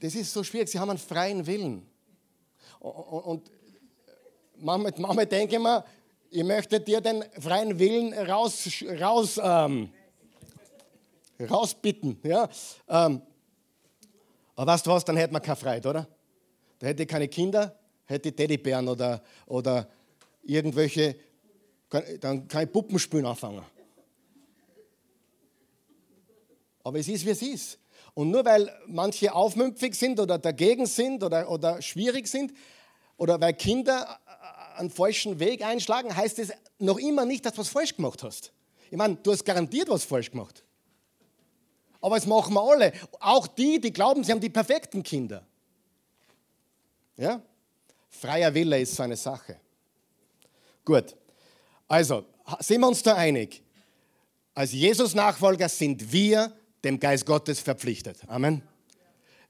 Das ist so schwierig, sie haben einen freien Willen. Und manchmal, manchmal denke ich mir, ich möchte dir den freien Willen raus, raus, ähm, rausbitten. Ja? Ähm, aber weißt du was, dann hätte man keine Freiheit, oder? Da hätte keine Kinder, hätte Teddybären oder, oder irgendwelche dann kann ich Puppenspielen anfangen. Aber es ist, wie es ist. Und nur weil manche aufmüpfig sind oder dagegen sind oder, oder schwierig sind oder weil Kinder einen falschen Weg einschlagen, heißt es noch immer nicht, dass du was falsch gemacht hast. Ich meine, du hast garantiert was falsch gemacht. Aber es machen wir alle. Auch die, die glauben, sie haben die perfekten Kinder. Ja? Freier Wille ist so eine Sache. Gut. Also, sind wir uns da einig? Als Jesus-Nachfolger sind wir dem Geist Gottes verpflichtet. Amen.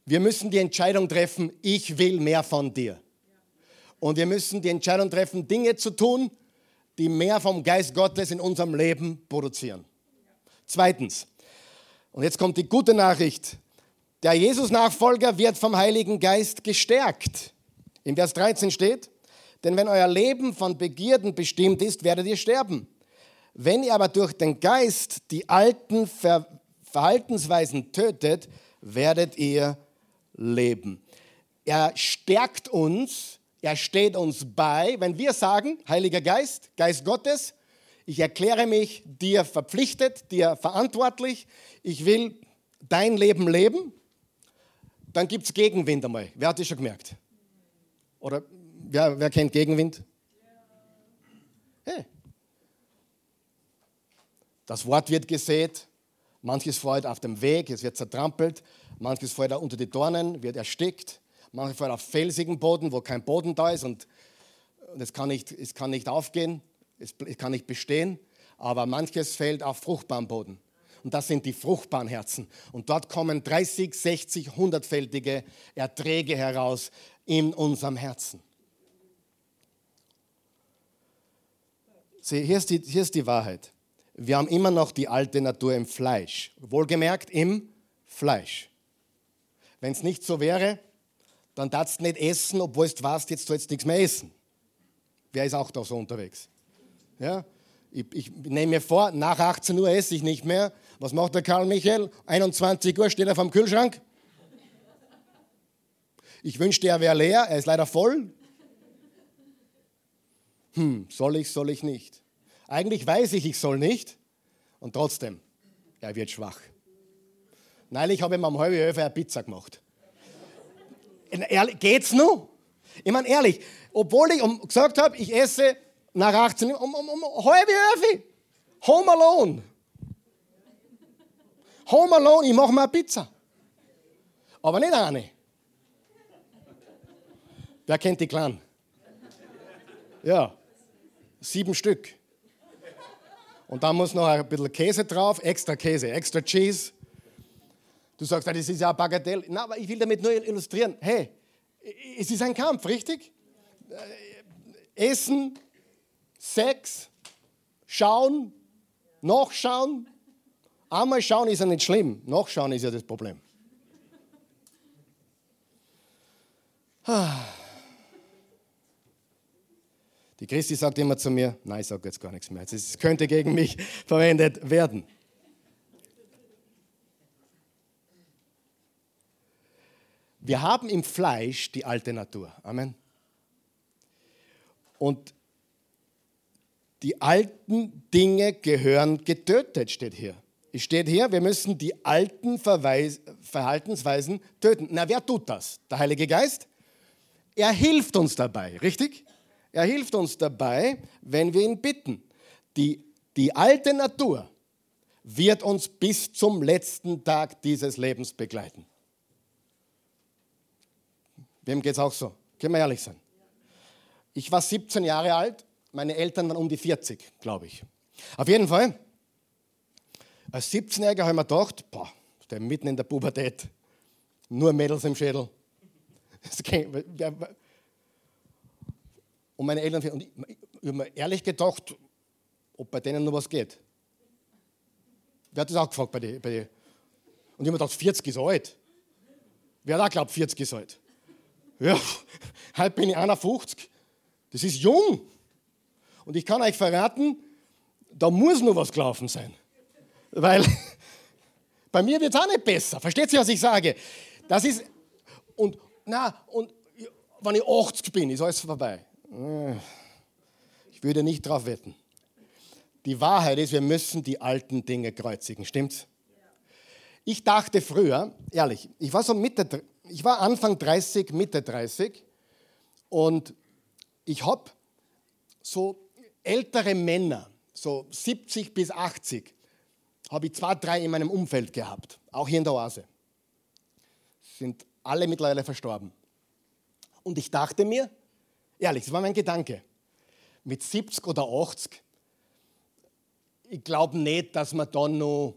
Wir müssen die Entscheidung treffen, ich will mehr von dir. Und wir müssen die Entscheidung treffen, Dinge zu tun, die mehr vom Geist Gottes in unserem Leben produzieren. Zweitens, und jetzt kommt die gute Nachricht, der Jesus-Nachfolger wird vom Heiligen Geist gestärkt. In Vers 13 steht, denn wenn euer Leben von Begierden bestimmt ist, werdet ihr sterben. Wenn ihr aber durch den Geist die alten Ver Verhaltensweisen tötet, werdet ihr leben. Er stärkt uns, er steht uns bei, wenn wir sagen, Heiliger Geist, Geist Gottes, ich erkläre mich dir verpflichtet, dir verantwortlich, ich will dein Leben leben, dann gibt es Gegenwind einmal. Wer hat das schon gemerkt? Oder Wer, wer kennt Gegenwind? Hey. Das Wort wird gesät, manches fällt auf dem Weg, es wird zertrampelt, manches fällt unter die Dornen, wird erstickt, manches fällt auf felsigen Boden, wo kein Boden da ist und, und es, kann nicht, es kann nicht aufgehen, es, es kann nicht bestehen. aber manches fällt auf fruchtbaren Boden. Und das sind die fruchtbaren Herzen. Und dort kommen 30, 60, 100-fältige Erträge heraus in unserem Herzen. Sieh, hier ist, die, hier ist die Wahrheit. Wir haben immer noch die alte Natur im Fleisch. Wohlgemerkt im Fleisch. Wenn es nicht so wäre, dann darfst du nicht essen, obwohl du weißt, jetzt sollst du nichts mehr essen. Wer ist auch da so unterwegs? Ja? Ich, ich nehme mir vor, nach 18 Uhr esse ich nicht mehr. Was macht der Karl Michael? 21 Uhr steht er vom Kühlschrank. Ich wünschte, er wäre leer, er ist leider voll. Hm, soll ich, soll ich nicht? Eigentlich weiß ich, ich soll nicht. Und trotzdem, er wird schwach. Habe ich mir um halbe Elf eine Pizza gemacht. Geht's nur? Ich meine, ehrlich, obwohl ich gesagt habe, ich esse nach 18 Uhr um, um, um halbe Elf. Home alone. Home alone, ich mache mir eine Pizza. Aber nicht eine. Wer kennt die Clan? Ja, sieben Stück. Und dann muss noch ein bisschen Käse drauf, extra Käse, extra Cheese. Du sagst, das ist ja ein Bagatell. Na, aber ich will damit nur illustrieren. Hey, es ist ein Kampf, richtig? Äh, Essen, Sex, schauen, nachschauen. Einmal schauen ist ja nicht schlimm, nachschauen ist ja das Problem. Die Christi sagt immer zu mir, nein, ich sage jetzt gar nichts mehr. Es könnte gegen mich verwendet werden. Wir haben im Fleisch die alte Natur. Amen. Und die alten Dinge gehören getötet, steht hier. Es steht hier, wir müssen die alten Verweis Verhaltensweisen töten. Na, wer tut das? Der Heilige Geist? Er hilft uns dabei, richtig? Er hilft uns dabei, wenn wir ihn bitten. Die, die alte Natur wird uns bis zum letzten Tag dieses Lebens begleiten. Wem geht es auch so? Können wir ehrlich sein. Ich war 17 Jahre alt, meine Eltern waren um die 40, glaube ich. Auf jeden Fall, als 17-Jähriger habe ich mir gedacht, boah, der mitten in der Pubertät, nur Mädels im Schädel. Und meine Eltern, und ich, ich habe mir ehrlich gedacht, ob bei denen noch was geht. Wer hat das auch gefragt bei dir? Bei? Und ich habe mir gedacht, 40 ist alt. Wer hat auch glaubt, 40 ist alt? Ja, heute bin ich 51. Das ist jung. Und ich kann euch verraten, da muss noch was gelaufen sein. Weil bei mir wird es auch nicht besser. Versteht ihr, was ich sage? Das ist, und, na, und wenn ich 80 bin, ist alles vorbei. Ich würde nicht drauf wetten. Die Wahrheit ist, wir müssen die alten Dinge kreuzigen, stimmt's? Ich dachte früher, ehrlich, ich war so Mitte, ich war Anfang 30, Mitte 30 und ich habe so ältere Männer, so 70 bis 80, habe ich zwei, drei in meinem Umfeld gehabt, auch hier in der Oase. Sind alle mittlerweile verstorben. Und ich dachte mir, ehrlich, das war mein Gedanke, mit 70 oder 80, ich glaube nicht, dass man da noch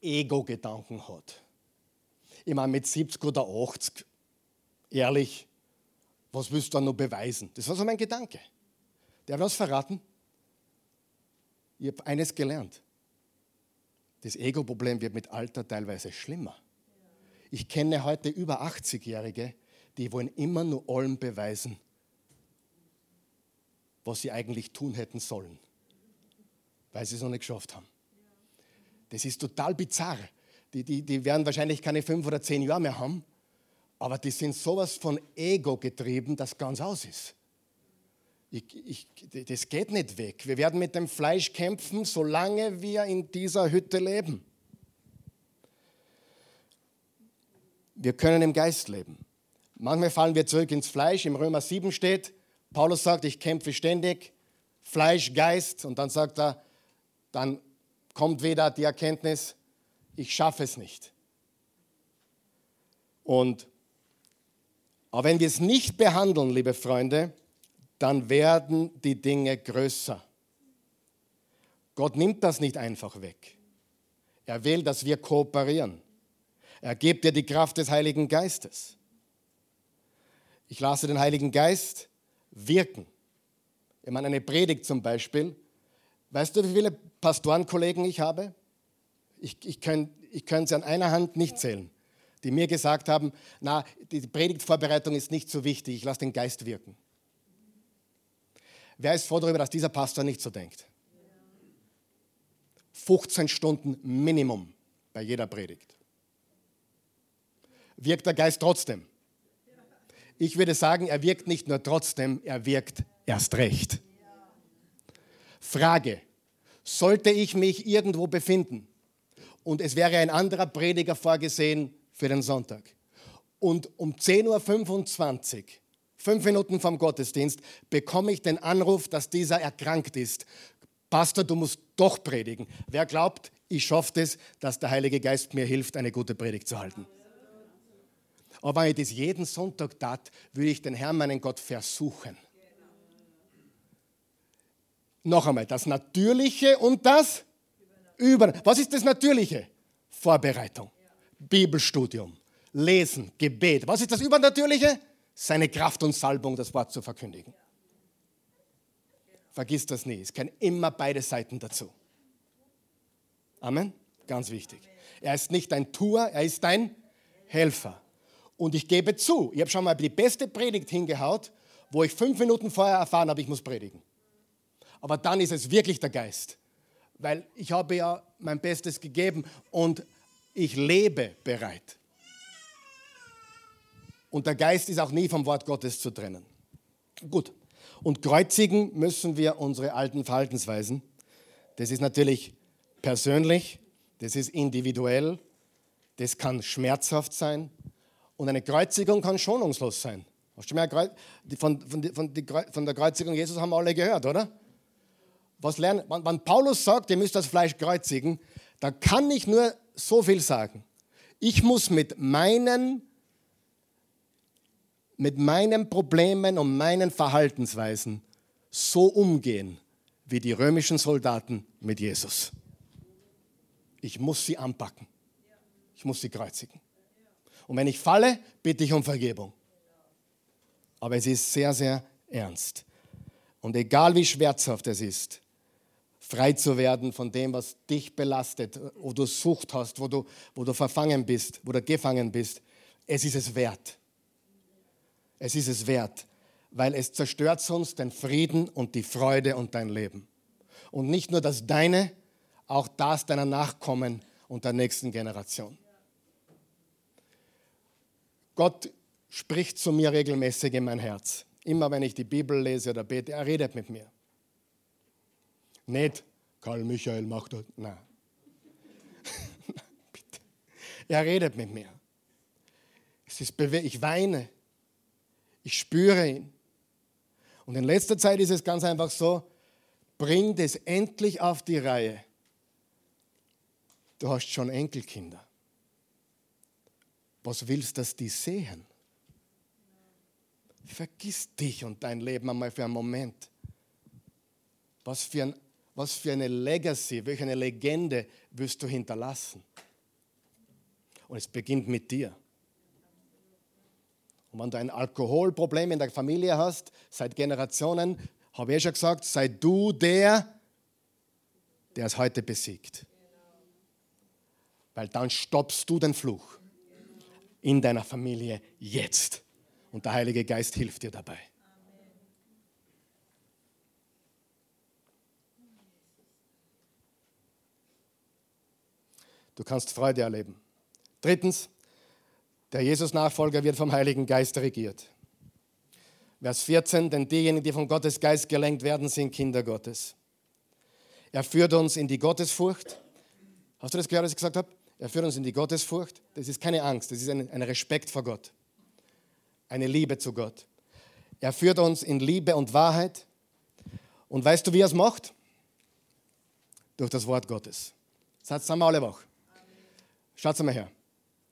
Ego-Gedanken hat. Ich meine, mit 70 oder 80, ehrlich, was willst du dann noch beweisen? Das war so mein Gedanke. Der hat was verraten. Ich habe eines gelernt. Das Ego-Problem wird mit Alter teilweise schlimmer. Ich kenne heute über 80-Jährige, die wollen immer nur allem beweisen, was sie eigentlich tun hätten sollen, weil sie es noch nicht geschafft haben. Das ist total bizarr. Die, die, die werden wahrscheinlich keine fünf oder zehn Jahre mehr haben, aber die sind sowas von Ego getrieben, das ganz aus ist. Ich, ich, das geht nicht weg. Wir werden mit dem Fleisch kämpfen, solange wir in dieser Hütte leben. Wir können im Geist leben. Manchmal fallen wir zurück ins Fleisch. Im Römer 7 steht, Paulus sagt, ich kämpfe ständig, Fleisch, Geist. Und dann sagt er, dann kommt wieder die Erkenntnis, ich schaffe es nicht. Und aber wenn wir es nicht behandeln, liebe Freunde, dann werden die Dinge größer. Gott nimmt das nicht einfach weg. Er will, dass wir kooperieren. Er gibt dir die Kraft des Heiligen Geistes. Ich lasse den Heiligen Geist wirken. Ich meine, eine Predigt zum Beispiel. Weißt du, wie viele Pastorenkollegen ich habe? Ich, ich könnte ich könnt sie an einer Hand nicht zählen, die mir gesagt haben, na, die Predigtvorbereitung ist nicht so wichtig, ich lasse den Geist wirken. Wer ist froh darüber, dass dieser Pastor nicht so denkt? 15 Stunden Minimum bei jeder Predigt. Wirkt der Geist trotzdem? Ich würde sagen, er wirkt nicht nur trotzdem, er wirkt erst recht. Frage, sollte ich mich irgendwo befinden und es wäre ein anderer Prediger vorgesehen für den Sonntag und um 10.25 Uhr, fünf Minuten vom Gottesdienst, bekomme ich den Anruf, dass dieser erkrankt ist. Pastor, du musst doch predigen. Wer glaubt, ich schaffe es, dass der Heilige Geist mir hilft, eine gute Predigt zu halten? Aber wenn ich das jeden Sonntag tat, würde ich den Herrn, meinen Gott, versuchen. Noch einmal, das Natürliche und das Über. Was ist das Natürliche? Vorbereitung, Bibelstudium, Lesen, Gebet. Was ist das Übernatürliche? Seine Kraft und Salbung, das Wort zu verkündigen. Vergiss das nie. Es kennen immer beide Seiten dazu. Amen. Ganz wichtig. Er ist nicht ein Tour, er ist ein Helfer. Und ich gebe zu, ich habe schon mal die beste Predigt hingehaut, wo ich fünf Minuten vorher erfahren habe, ich muss predigen. Aber dann ist es wirklich der Geist. Weil ich habe ja mein Bestes gegeben und ich lebe bereit. Und der Geist ist auch nie vom Wort Gottes zu trennen. Gut. Und kreuzigen müssen wir unsere alten Verhaltensweisen. Das ist natürlich persönlich, das ist individuell, das kann schmerzhaft sein, und eine Kreuzigung kann schonungslos sein. Hast du mal von, von, von, von der Kreuzigung Jesus haben wir alle gehört, oder? Was lernen? Wenn, wenn Paulus sagt, ihr müsst das Fleisch kreuzigen, da kann ich nur so viel sagen. Ich muss mit meinen, mit meinen Problemen und meinen Verhaltensweisen so umgehen wie die römischen Soldaten mit Jesus. Ich muss sie anpacken. Ich muss sie kreuzigen. Und wenn ich falle, bitte ich um Vergebung. Aber es ist sehr, sehr ernst. Und egal wie schmerzhaft es ist, frei zu werden von dem, was dich belastet, wo du Sucht hast, wo du, wo du verfangen bist, wo du gefangen bist, es ist es wert. Es ist es wert, weil es zerstört sonst den Frieden und die Freude und dein Leben. Und nicht nur das deine, auch das deiner Nachkommen und der nächsten Generation. Gott spricht zu mir regelmäßig in mein Herz. Immer wenn ich die Bibel lese oder bete, er redet mit mir. Nicht, Karl Michael macht das. Nein. Bitte. Er redet mit mir. Es ist ich weine. Ich spüre ihn. Und in letzter Zeit ist es ganz einfach so, bring das endlich auf die Reihe. Du hast schon Enkelkinder. Was willst, du, dass die sehen? Vergiss dich und dein Leben einmal für einen Moment. Was für, ein, was für eine Legacy, welche eine Legende wirst du hinterlassen? Und es beginnt mit dir. Und wenn du ein Alkoholproblem in der Familie hast, seit Generationen, habe ich schon gesagt, sei du der, der es heute besiegt. Weil dann stoppst du den Fluch in deiner Familie jetzt. Und der Heilige Geist hilft dir dabei. Du kannst Freude erleben. Drittens, der Jesus-Nachfolger wird vom Heiligen Geist regiert. Vers 14, denn diejenigen, die vom Gottes Geist gelenkt werden, sind Kinder Gottes. Er führt uns in die Gottesfurcht. Hast du das gehört, was ich gesagt habe? Er führt uns in die Gottesfurcht. Das ist keine Angst, das ist ein, ein Respekt vor Gott. Eine Liebe zu Gott. Er führt uns in Liebe und Wahrheit. Und weißt du, wie er es macht? Durch das Wort Gottes. Das sagen wir alle wach. Schaut mal her.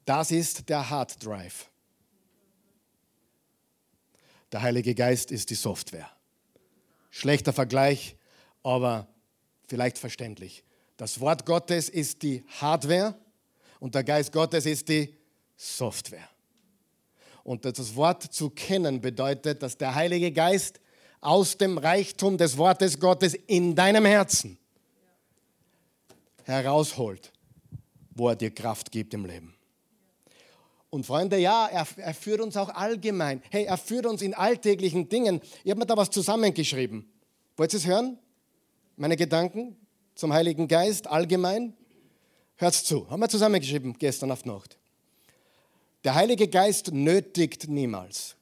Das ist der Hard Drive. Der Heilige Geist ist die Software. Schlechter Vergleich, aber vielleicht verständlich. Das Wort Gottes ist die Hardware und der Geist Gottes ist die Software. Und das Wort zu kennen bedeutet, dass der Heilige Geist aus dem Reichtum des Wortes Gottes in deinem Herzen herausholt, wo er dir Kraft gibt im Leben. Und Freunde, ja, er, er, führt uns auch allgemein. Hey, er führt uns in alltäglichen Dingen. Ich habe mir da was zusammengeschrieben. Wollt ihr es hören? Meine Gedanken zum Heiligen Geist allgemein? Hört zu. Haben wir zusammengeschrieben gestern auf Nacht. Der Heilige Geist nötigt niemals.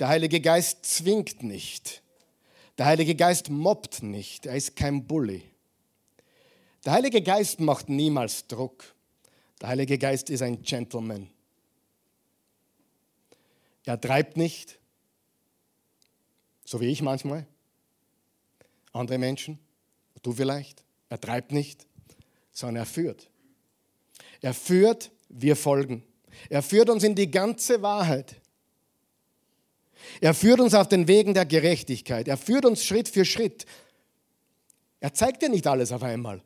Der Heilige Geist zwingt nicht. Der Heilige Geist mobbt nicht. Er ist kein Bully. Der Heilige Geist macht niemals Druck. Der Heilige Geist ist ein Gentleman. Er treibt nicht, so wie ich manchmal, andere Menschen, du vielleicht. Er treibt nicht, sondern er führt. Er führt, wir folgen. Er führt uns in die ganze Wahrheit. Er führt uns auf den Wegen der Gerechtigkeit. Er führt uns Schritt für Schritt. Er zeigt dir nicht alles auf einmal.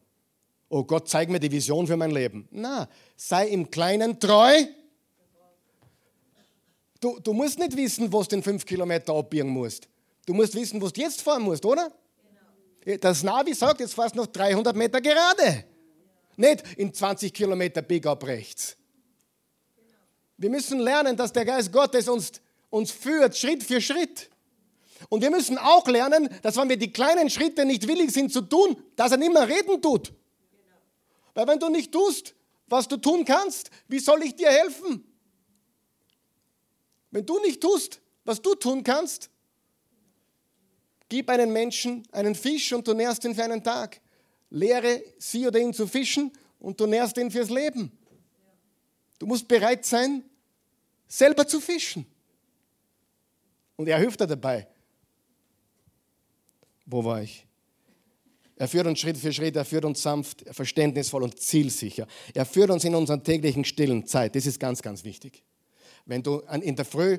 Oh Gott, zeig mir die Vision für mein Leben. Na, sei im Kleinen treu Du, du musst nicht wissen, wo du den 5 Kilometer abbiegen musst. Du musst wissen, wo du jetzt fahren musst, oder? Genau. Das Navi sagt, jetzt fährst du noch 300 Meter gerade. Ja. Nicht in 20 Kilometer Big Up rechts. Genau. Wir müssen lernen, dass der Geist Gottes uns, uns führt, Schritt für Schritt. Und wir müssen auch lernen, dass wenn wir die kleinen Schritte nicht willig sind zu tun, dass er nicht mehr reden tut. Genau. Weil wenn du nicht tust, was du tun kannst, wie soll ich dir helfen? Wenn du nicht tust, was du tun kannst, gib einem Menschen einen Fisch und du nährst ihn für einen Tag. Lehre sie oder ihn zu fischen und du nährst ihn fürs Leben. Du musst bereit sein, selber zu fischen. Und er hilft dir dabei. Wo war ich? Er führt uns Schritt für Schritt, er führt uns sanft, verständnisvoll und zielsicher. Er führt uns in unserer täglichen stillen Zeit. Das ist ganz, ganz wichtig. Wenn du in der Früh,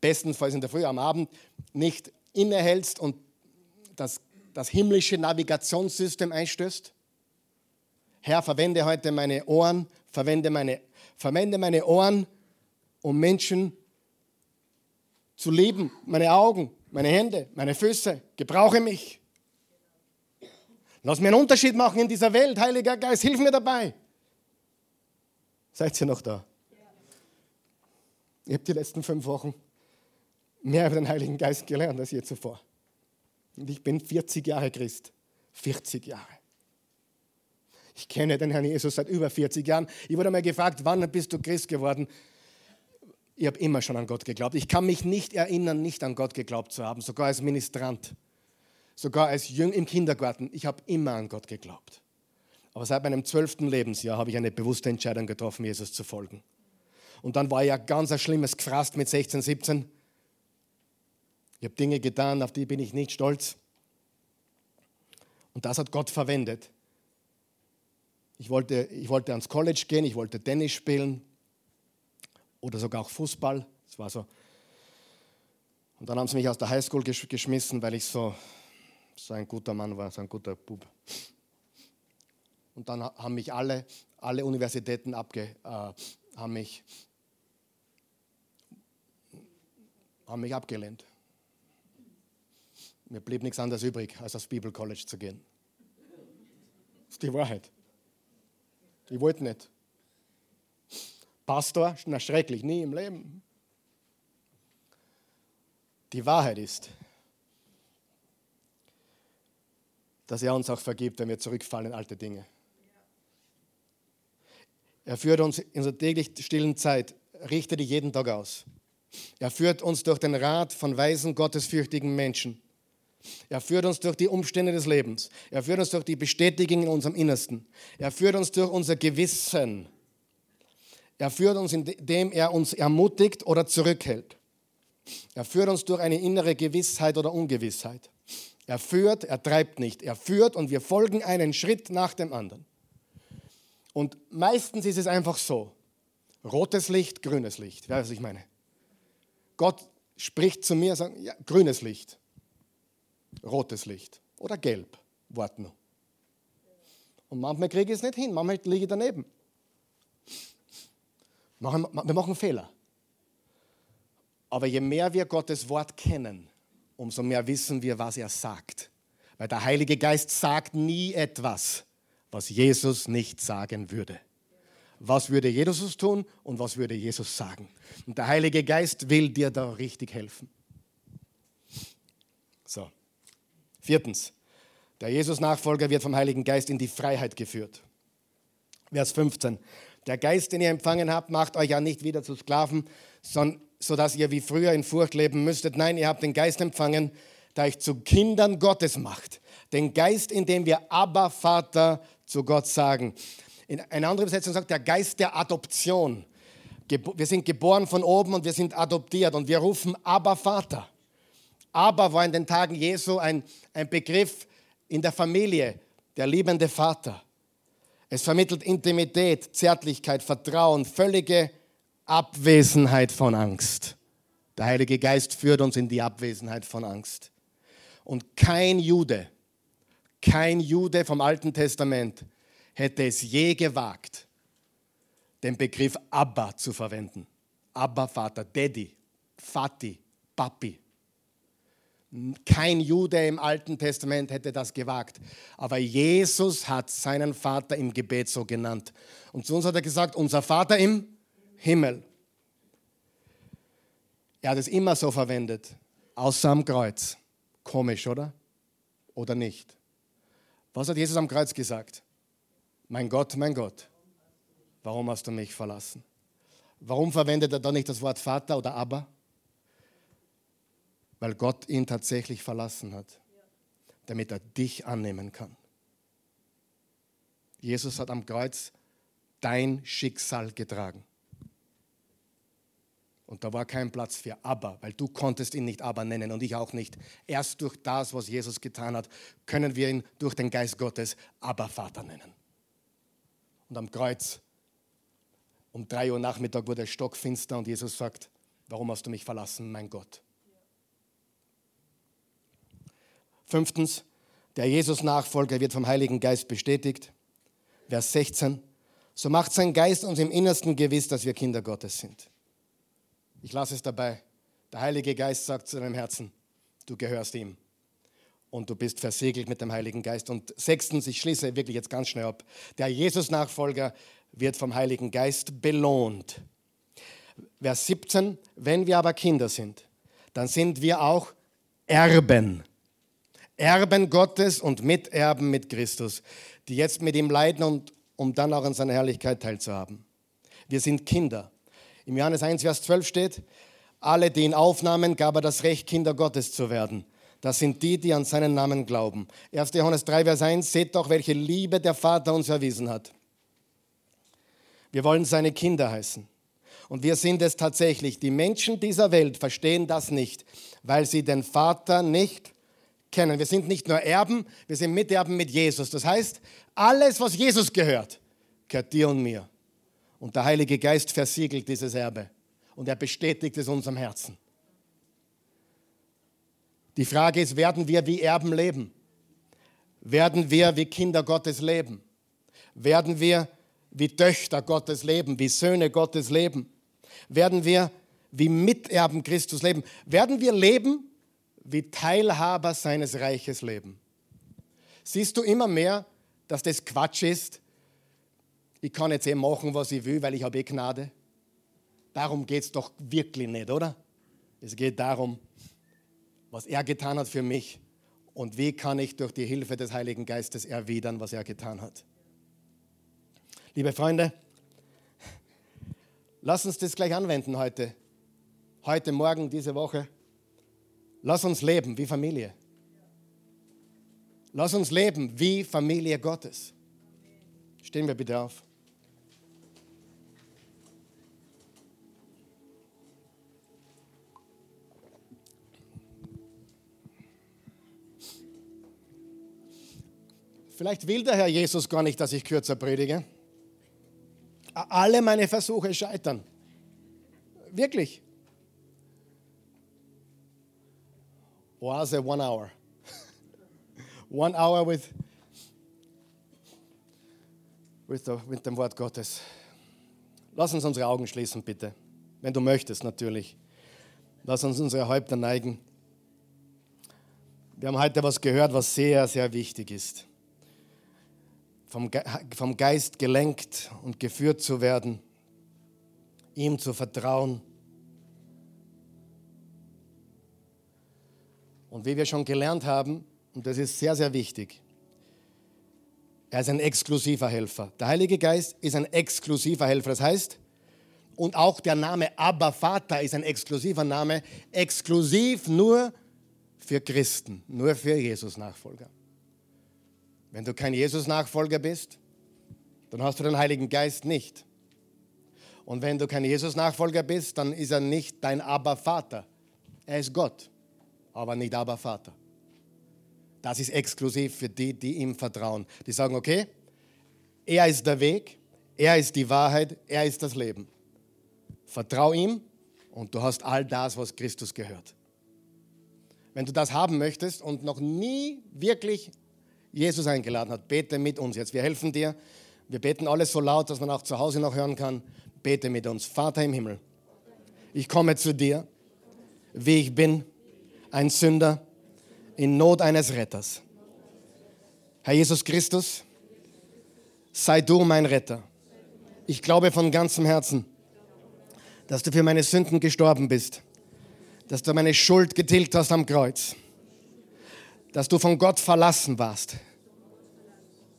bestenfalls in der Früh am Abend, nicht innehältst und das, das himmlische Navigationssystem einstößt. Herr, verwende heute meine Ohren, verwende meine, verwende meine Ohren, um Menschen zu lieben, meine Augen, meine Hände, meine Füße, gebrauche mich. Lass mir einen Unterschied machen in dieser Welt, Heiliger Geist, hilf mir dabei. Seid ihr noch da? Ich habe die letzten fünf Wochen mehr über den Heiligen Geist gelernt als je zuvor. Und ich bin 40 Jahre Christ. 40 Jahre. Ich kenne den Herrn Jesus seit über 40 Jahren. Ich wurde mal gefragt, wann bist du Christ geworden? Ich habe immer schon an Gott geglaubt. Ich kann mich nicht erinnern, nicht an Gott geglaubt zu haben, sogar als Ministrant, sogar als Jüng im Kindergarten. Ich habe immer an Gott geglaubt. Aber seit meinem zwölften Lebensjahr habe ich eine bewusste Entscheidung getroffen, Jesus zu folgen. Und dann war ja ganz ein schlimmes Gefrast mit 16, 17. Ich habe Dinge getan, auf die bin ich nicht stolz. Und das hat Gott verwendet. Ich wollte, ich wollte ans College gehen, ich wollte Tennis spielen oder sogar auch Fußball. Das war so. Und dann haben sie mich aus der Highschool geschmissen, weil ich so, so ein guter Mann war, so ein guter Bub. Und dann haben mich alle, alle Universitäten abge, äh, haben mich haben mich abgelehnt. Mir blieb nichts anderes übrig, als aufs Bibelcollege zu gehen. Das ist die Wahrheit. Ich wollte nicht. Pastor, na schrecklich, nie im Leben. Die Wahrheit ist, dass er uns auch vergibt, wenn wir zurückfallen in alte Dinge. Er führt uns in unserer täglich stillen Zeit, richte dich jeden Tag aus. Er führt uns durch den Rat von weisen, gottesfürchtigen Menschen. Er führt uns durch die Umstände des Lebens. Er führt uns durch die Bestätigung in unserem Innersten. Er führt uns durch unser Gewissen. Er führt uns, indem er uns ermutigt oder zurückhält. Er führt uns durch eine innere Gewissheit oder Ungewissheit. Er führt, er treibt nicht. Er führt und wir folgen einen Schritt nach dem anderen. Und meistens ist es einfach so. Rotes Licht, grünes Licht. Wer weiß, was ich meine? Gott spricht zu mir, sagt, ja, grünes Licht, rotes Licht oder gelb, wart nur. Und manchmal kriege ich es nicht hin, manchmal liege ich daneben. Wir machen Fehler. Aber je mehr wir Gottes Wort kennen, umso mehr wissen wir, was er sagt. Weil der Heilige Geist sagt nie etwas, was Jesus nicht sagen würde. Was würde Jesus tun und was würde Jesus sagen? Und der Heilige Geist will dir da richtig helfen. So. Viertens. Der Jesus-Nachfolger wird vom Heiligen Geist in die Freiheit geführt. Vers 15. Der Geist, den ihr empfangen habt, macht euch ja nicht wieder zu Sklaven, sodass ihr wie früher in Furcht leben müsstet. Nein, ihr habt den Geist empfangen, der euch zu Kindern Gottes macht. Den Geist, in dem wir Abba, Vater zu Gott sagen. In einer anderen Übersetzung sagt der Geist der Adoption. Wir sind geboren von oben und wir sind adoptiert und wir rufen Abba, Vater. Abba war in den Tagen Jesu ein, ein Begriff in der Familie, der liebende Vater. Es vermittelt Intimität, Zärtlichkeit, Vertrauen, völlige Abwesenheit von Angst. Der Heilige Geist führt uns in die Abwesenheit von Angst. Und kein Jude, kein Jude vom Alten Testament hätte es je gewagt, den Begriff Abba zu verwenden. Abba Vater, Daddy, Vati, Papi. Kein Jude im Alten Testament hätte das gewagt. Aber Jesus hat seinen Vater im Gebet so genannt. Und zu uns hat er gesagt, unser Vater im Himmel. Er hat es immer so verwendet, außer am Kreuz. Komisch, oder? Oder nicht? Was hat Jesus am Kreuz gesagt? Mein Gott, mein Gott, warum hast du mich verlassen? Warum verwendet er da nicht das Wort Vater oder Aber? weil Gott ihn tatsächlich verlassen hat, damit er dich annehmen kann. Jesus hat am Kreuz dein Schicksal getragen. Und da war kein Platz für Aber, weil du konntest ihn nicht Aber nennen und ich auch nicht. Erst durch das, was Jesus getan hat, können wir ihn durch den Geist Gottes Aber Vater nennen. Und am Kreuz um drei Uhr Nachmittag wurde es stockfinster und Jesus sagt, warum hast du mich verlassen, mein Gott? Fünftens, der Jesus-Nachfolger wird vom Heiligen Geist bestätigt. Vers 16. So macht sein Geist uns im Innersten gewiss, dass wir Kinder Gottes sind. Ich lasse es dabei. Der Heilige Geist sagt zu deinem Herzen, du gehörst ihm. Und du bist versiegelt mit dem Heiligen Geist. Und sechstens, ich schließe wirklich jetzt ganz schnell ab. Der Jesus-Nachfolger wird vom Heiligen Geist belohnt. Vers 17, wenn wir aber Kinder sind, dann sind wir auch Erben Erben Gottes und Miterben mit Christus, die jetzt mit ihm leiden und um dann auch an seiner Herrlichkeit teilzuhaben. Wir sind Kinder. Im Johannes 1, Vers 12 steht, alle, die ihn aufnahmen, gab er das Recht, Kinder Gottes zu werden. Das sind die, die an seinen Namen glauben. 1. Johannes 3, Vers 1, seht doch, welche Liebe der Vater uns erwiesen hat. Wir wollen seine Kinder heißen. Und wir sind es tatsächlich. Die Menschen dieser Welt verstehen das nicht, weil sie den Vater nicht kennen. Wir sind nicht nur Erben, wir sind Miterben mit Jesus. Das heißt, alles, was Jesus gehört, gehört dir und mir. Und der Heilige Geist versiegelt dieses Erbe und er bestätigt es unserem Herzen. Die Frage ist, werden wir wie Erben leben? Werden wir wie Kinder Gottes leben? Werden wir wie Töchter Gottes leben, wie Söhne Gottes leben? Werden wir wie Miterben Christus leben? Werden wir leben wie Teilhaber seines Reiches leben. Siehst du immer mehr, dass das Quatsch ist? Ich kann jetzt eh machen, was ich will, weil ich habe eh Gnade. Darum geht es doch wirklich nicht, oder? Es geht darum, was er getan hat für mich und wie kann ich durch die Hilfe des Heiligen Geistes erwidern, was er getan hat. Liebe Freunde, lass uns das gleich anwenden heute. Heute, morgen, diese Woche. Lass uns leben wie Familie. Lass uns leben wie Familie Gottes. Stehen wir bitte auf. Vielleicht will der Herr Jesus gar nicht, dass ich kürzer predige. Alle meine Versuche scheitern. Wirklich. Oase one hour. one hour with. mit, der, mit dem Wort Gottes. Lass uns unsere Augen schließen, bitte. Wenn du möchtest, natürlich. Lass uns unsere Häupter neigen. Wir haben heute was gehört, was sehr, sehr wichtig ist. Vom, Ge vom Geist gelenkt und geführt zu werden, ihm zu vertrauen. Und wie wir schon gelernt haben, und das ist sehr, sehr wichtig, er ist ein exklusiver Helfer. Der Heilige Geist ist ein exklusiver Helfer. Das heißt, und auch der Name Abba Vater ist ein exklusiver Name, exklusiv nur für Christen, nur für Jesus-Nachfolger. Wenn du kein Jesus-Nachfolger bist, dann hast du den Heiligen Geist nicht. Und wenn du kein Jesus-Nachfolger bist, dann ist er nicht dein Abba Vater. Er ist Gott, aber nicht Abba Vater. Das ist exklusiv für die, die ihm vertrauen. Die sagen, okay, er ist der Weg, er ist die Wahrheit, er ist das Leben. Vertrau ihm und du hast all das, was Christus gehört. Wenn du das haben möchtest und noch nie wirklich Jesus eingeladen hat, bete mit uns jetzt. Wir helfen dir. Wir beten alles so laut, dass man auch zu Hause noch hören kann. Bete mit uns. Vater im Himmel, ich komme zu dir, wie ich bin, ein Sünder in Not eines Retters. Herr Jesus Christus, sei du mein Retter. Ich glaube von ganzem Herzen, dass du für meine Sünden gestorben bist, dass du meine Schuld getilgt hast am Kreuz, dass du von Gott verlassen warst,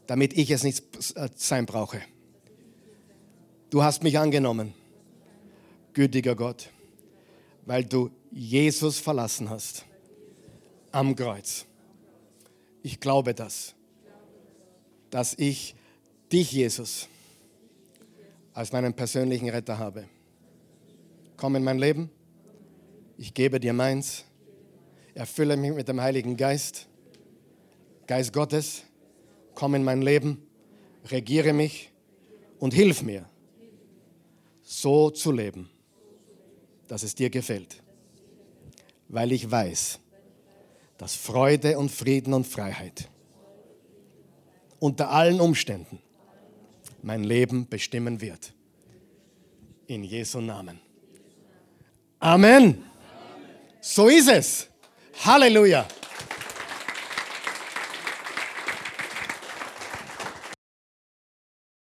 damit ich es nicht sein brauche. Du hast mich angenommen, gütiger Gott, weil du Jesus verlassen hast am Kreuz. Ich glaube das, dass ich dich, Jesus, als meinen persönlichen Retter habe. Komm in mein Leben, ich gebe dir meins, erfülle mich mit dem Heiligen Geist, Geist Gottes, komm in mein Leben, regiere mich und hilf mir, so zu leben, dass es dir gefällt, weil ich weiß, dass Freude und Frieden und Freiheit unter allen Umständen mein Leben bestimmen wird. In Jesu Namen. Amen. So ist es. Halleluja.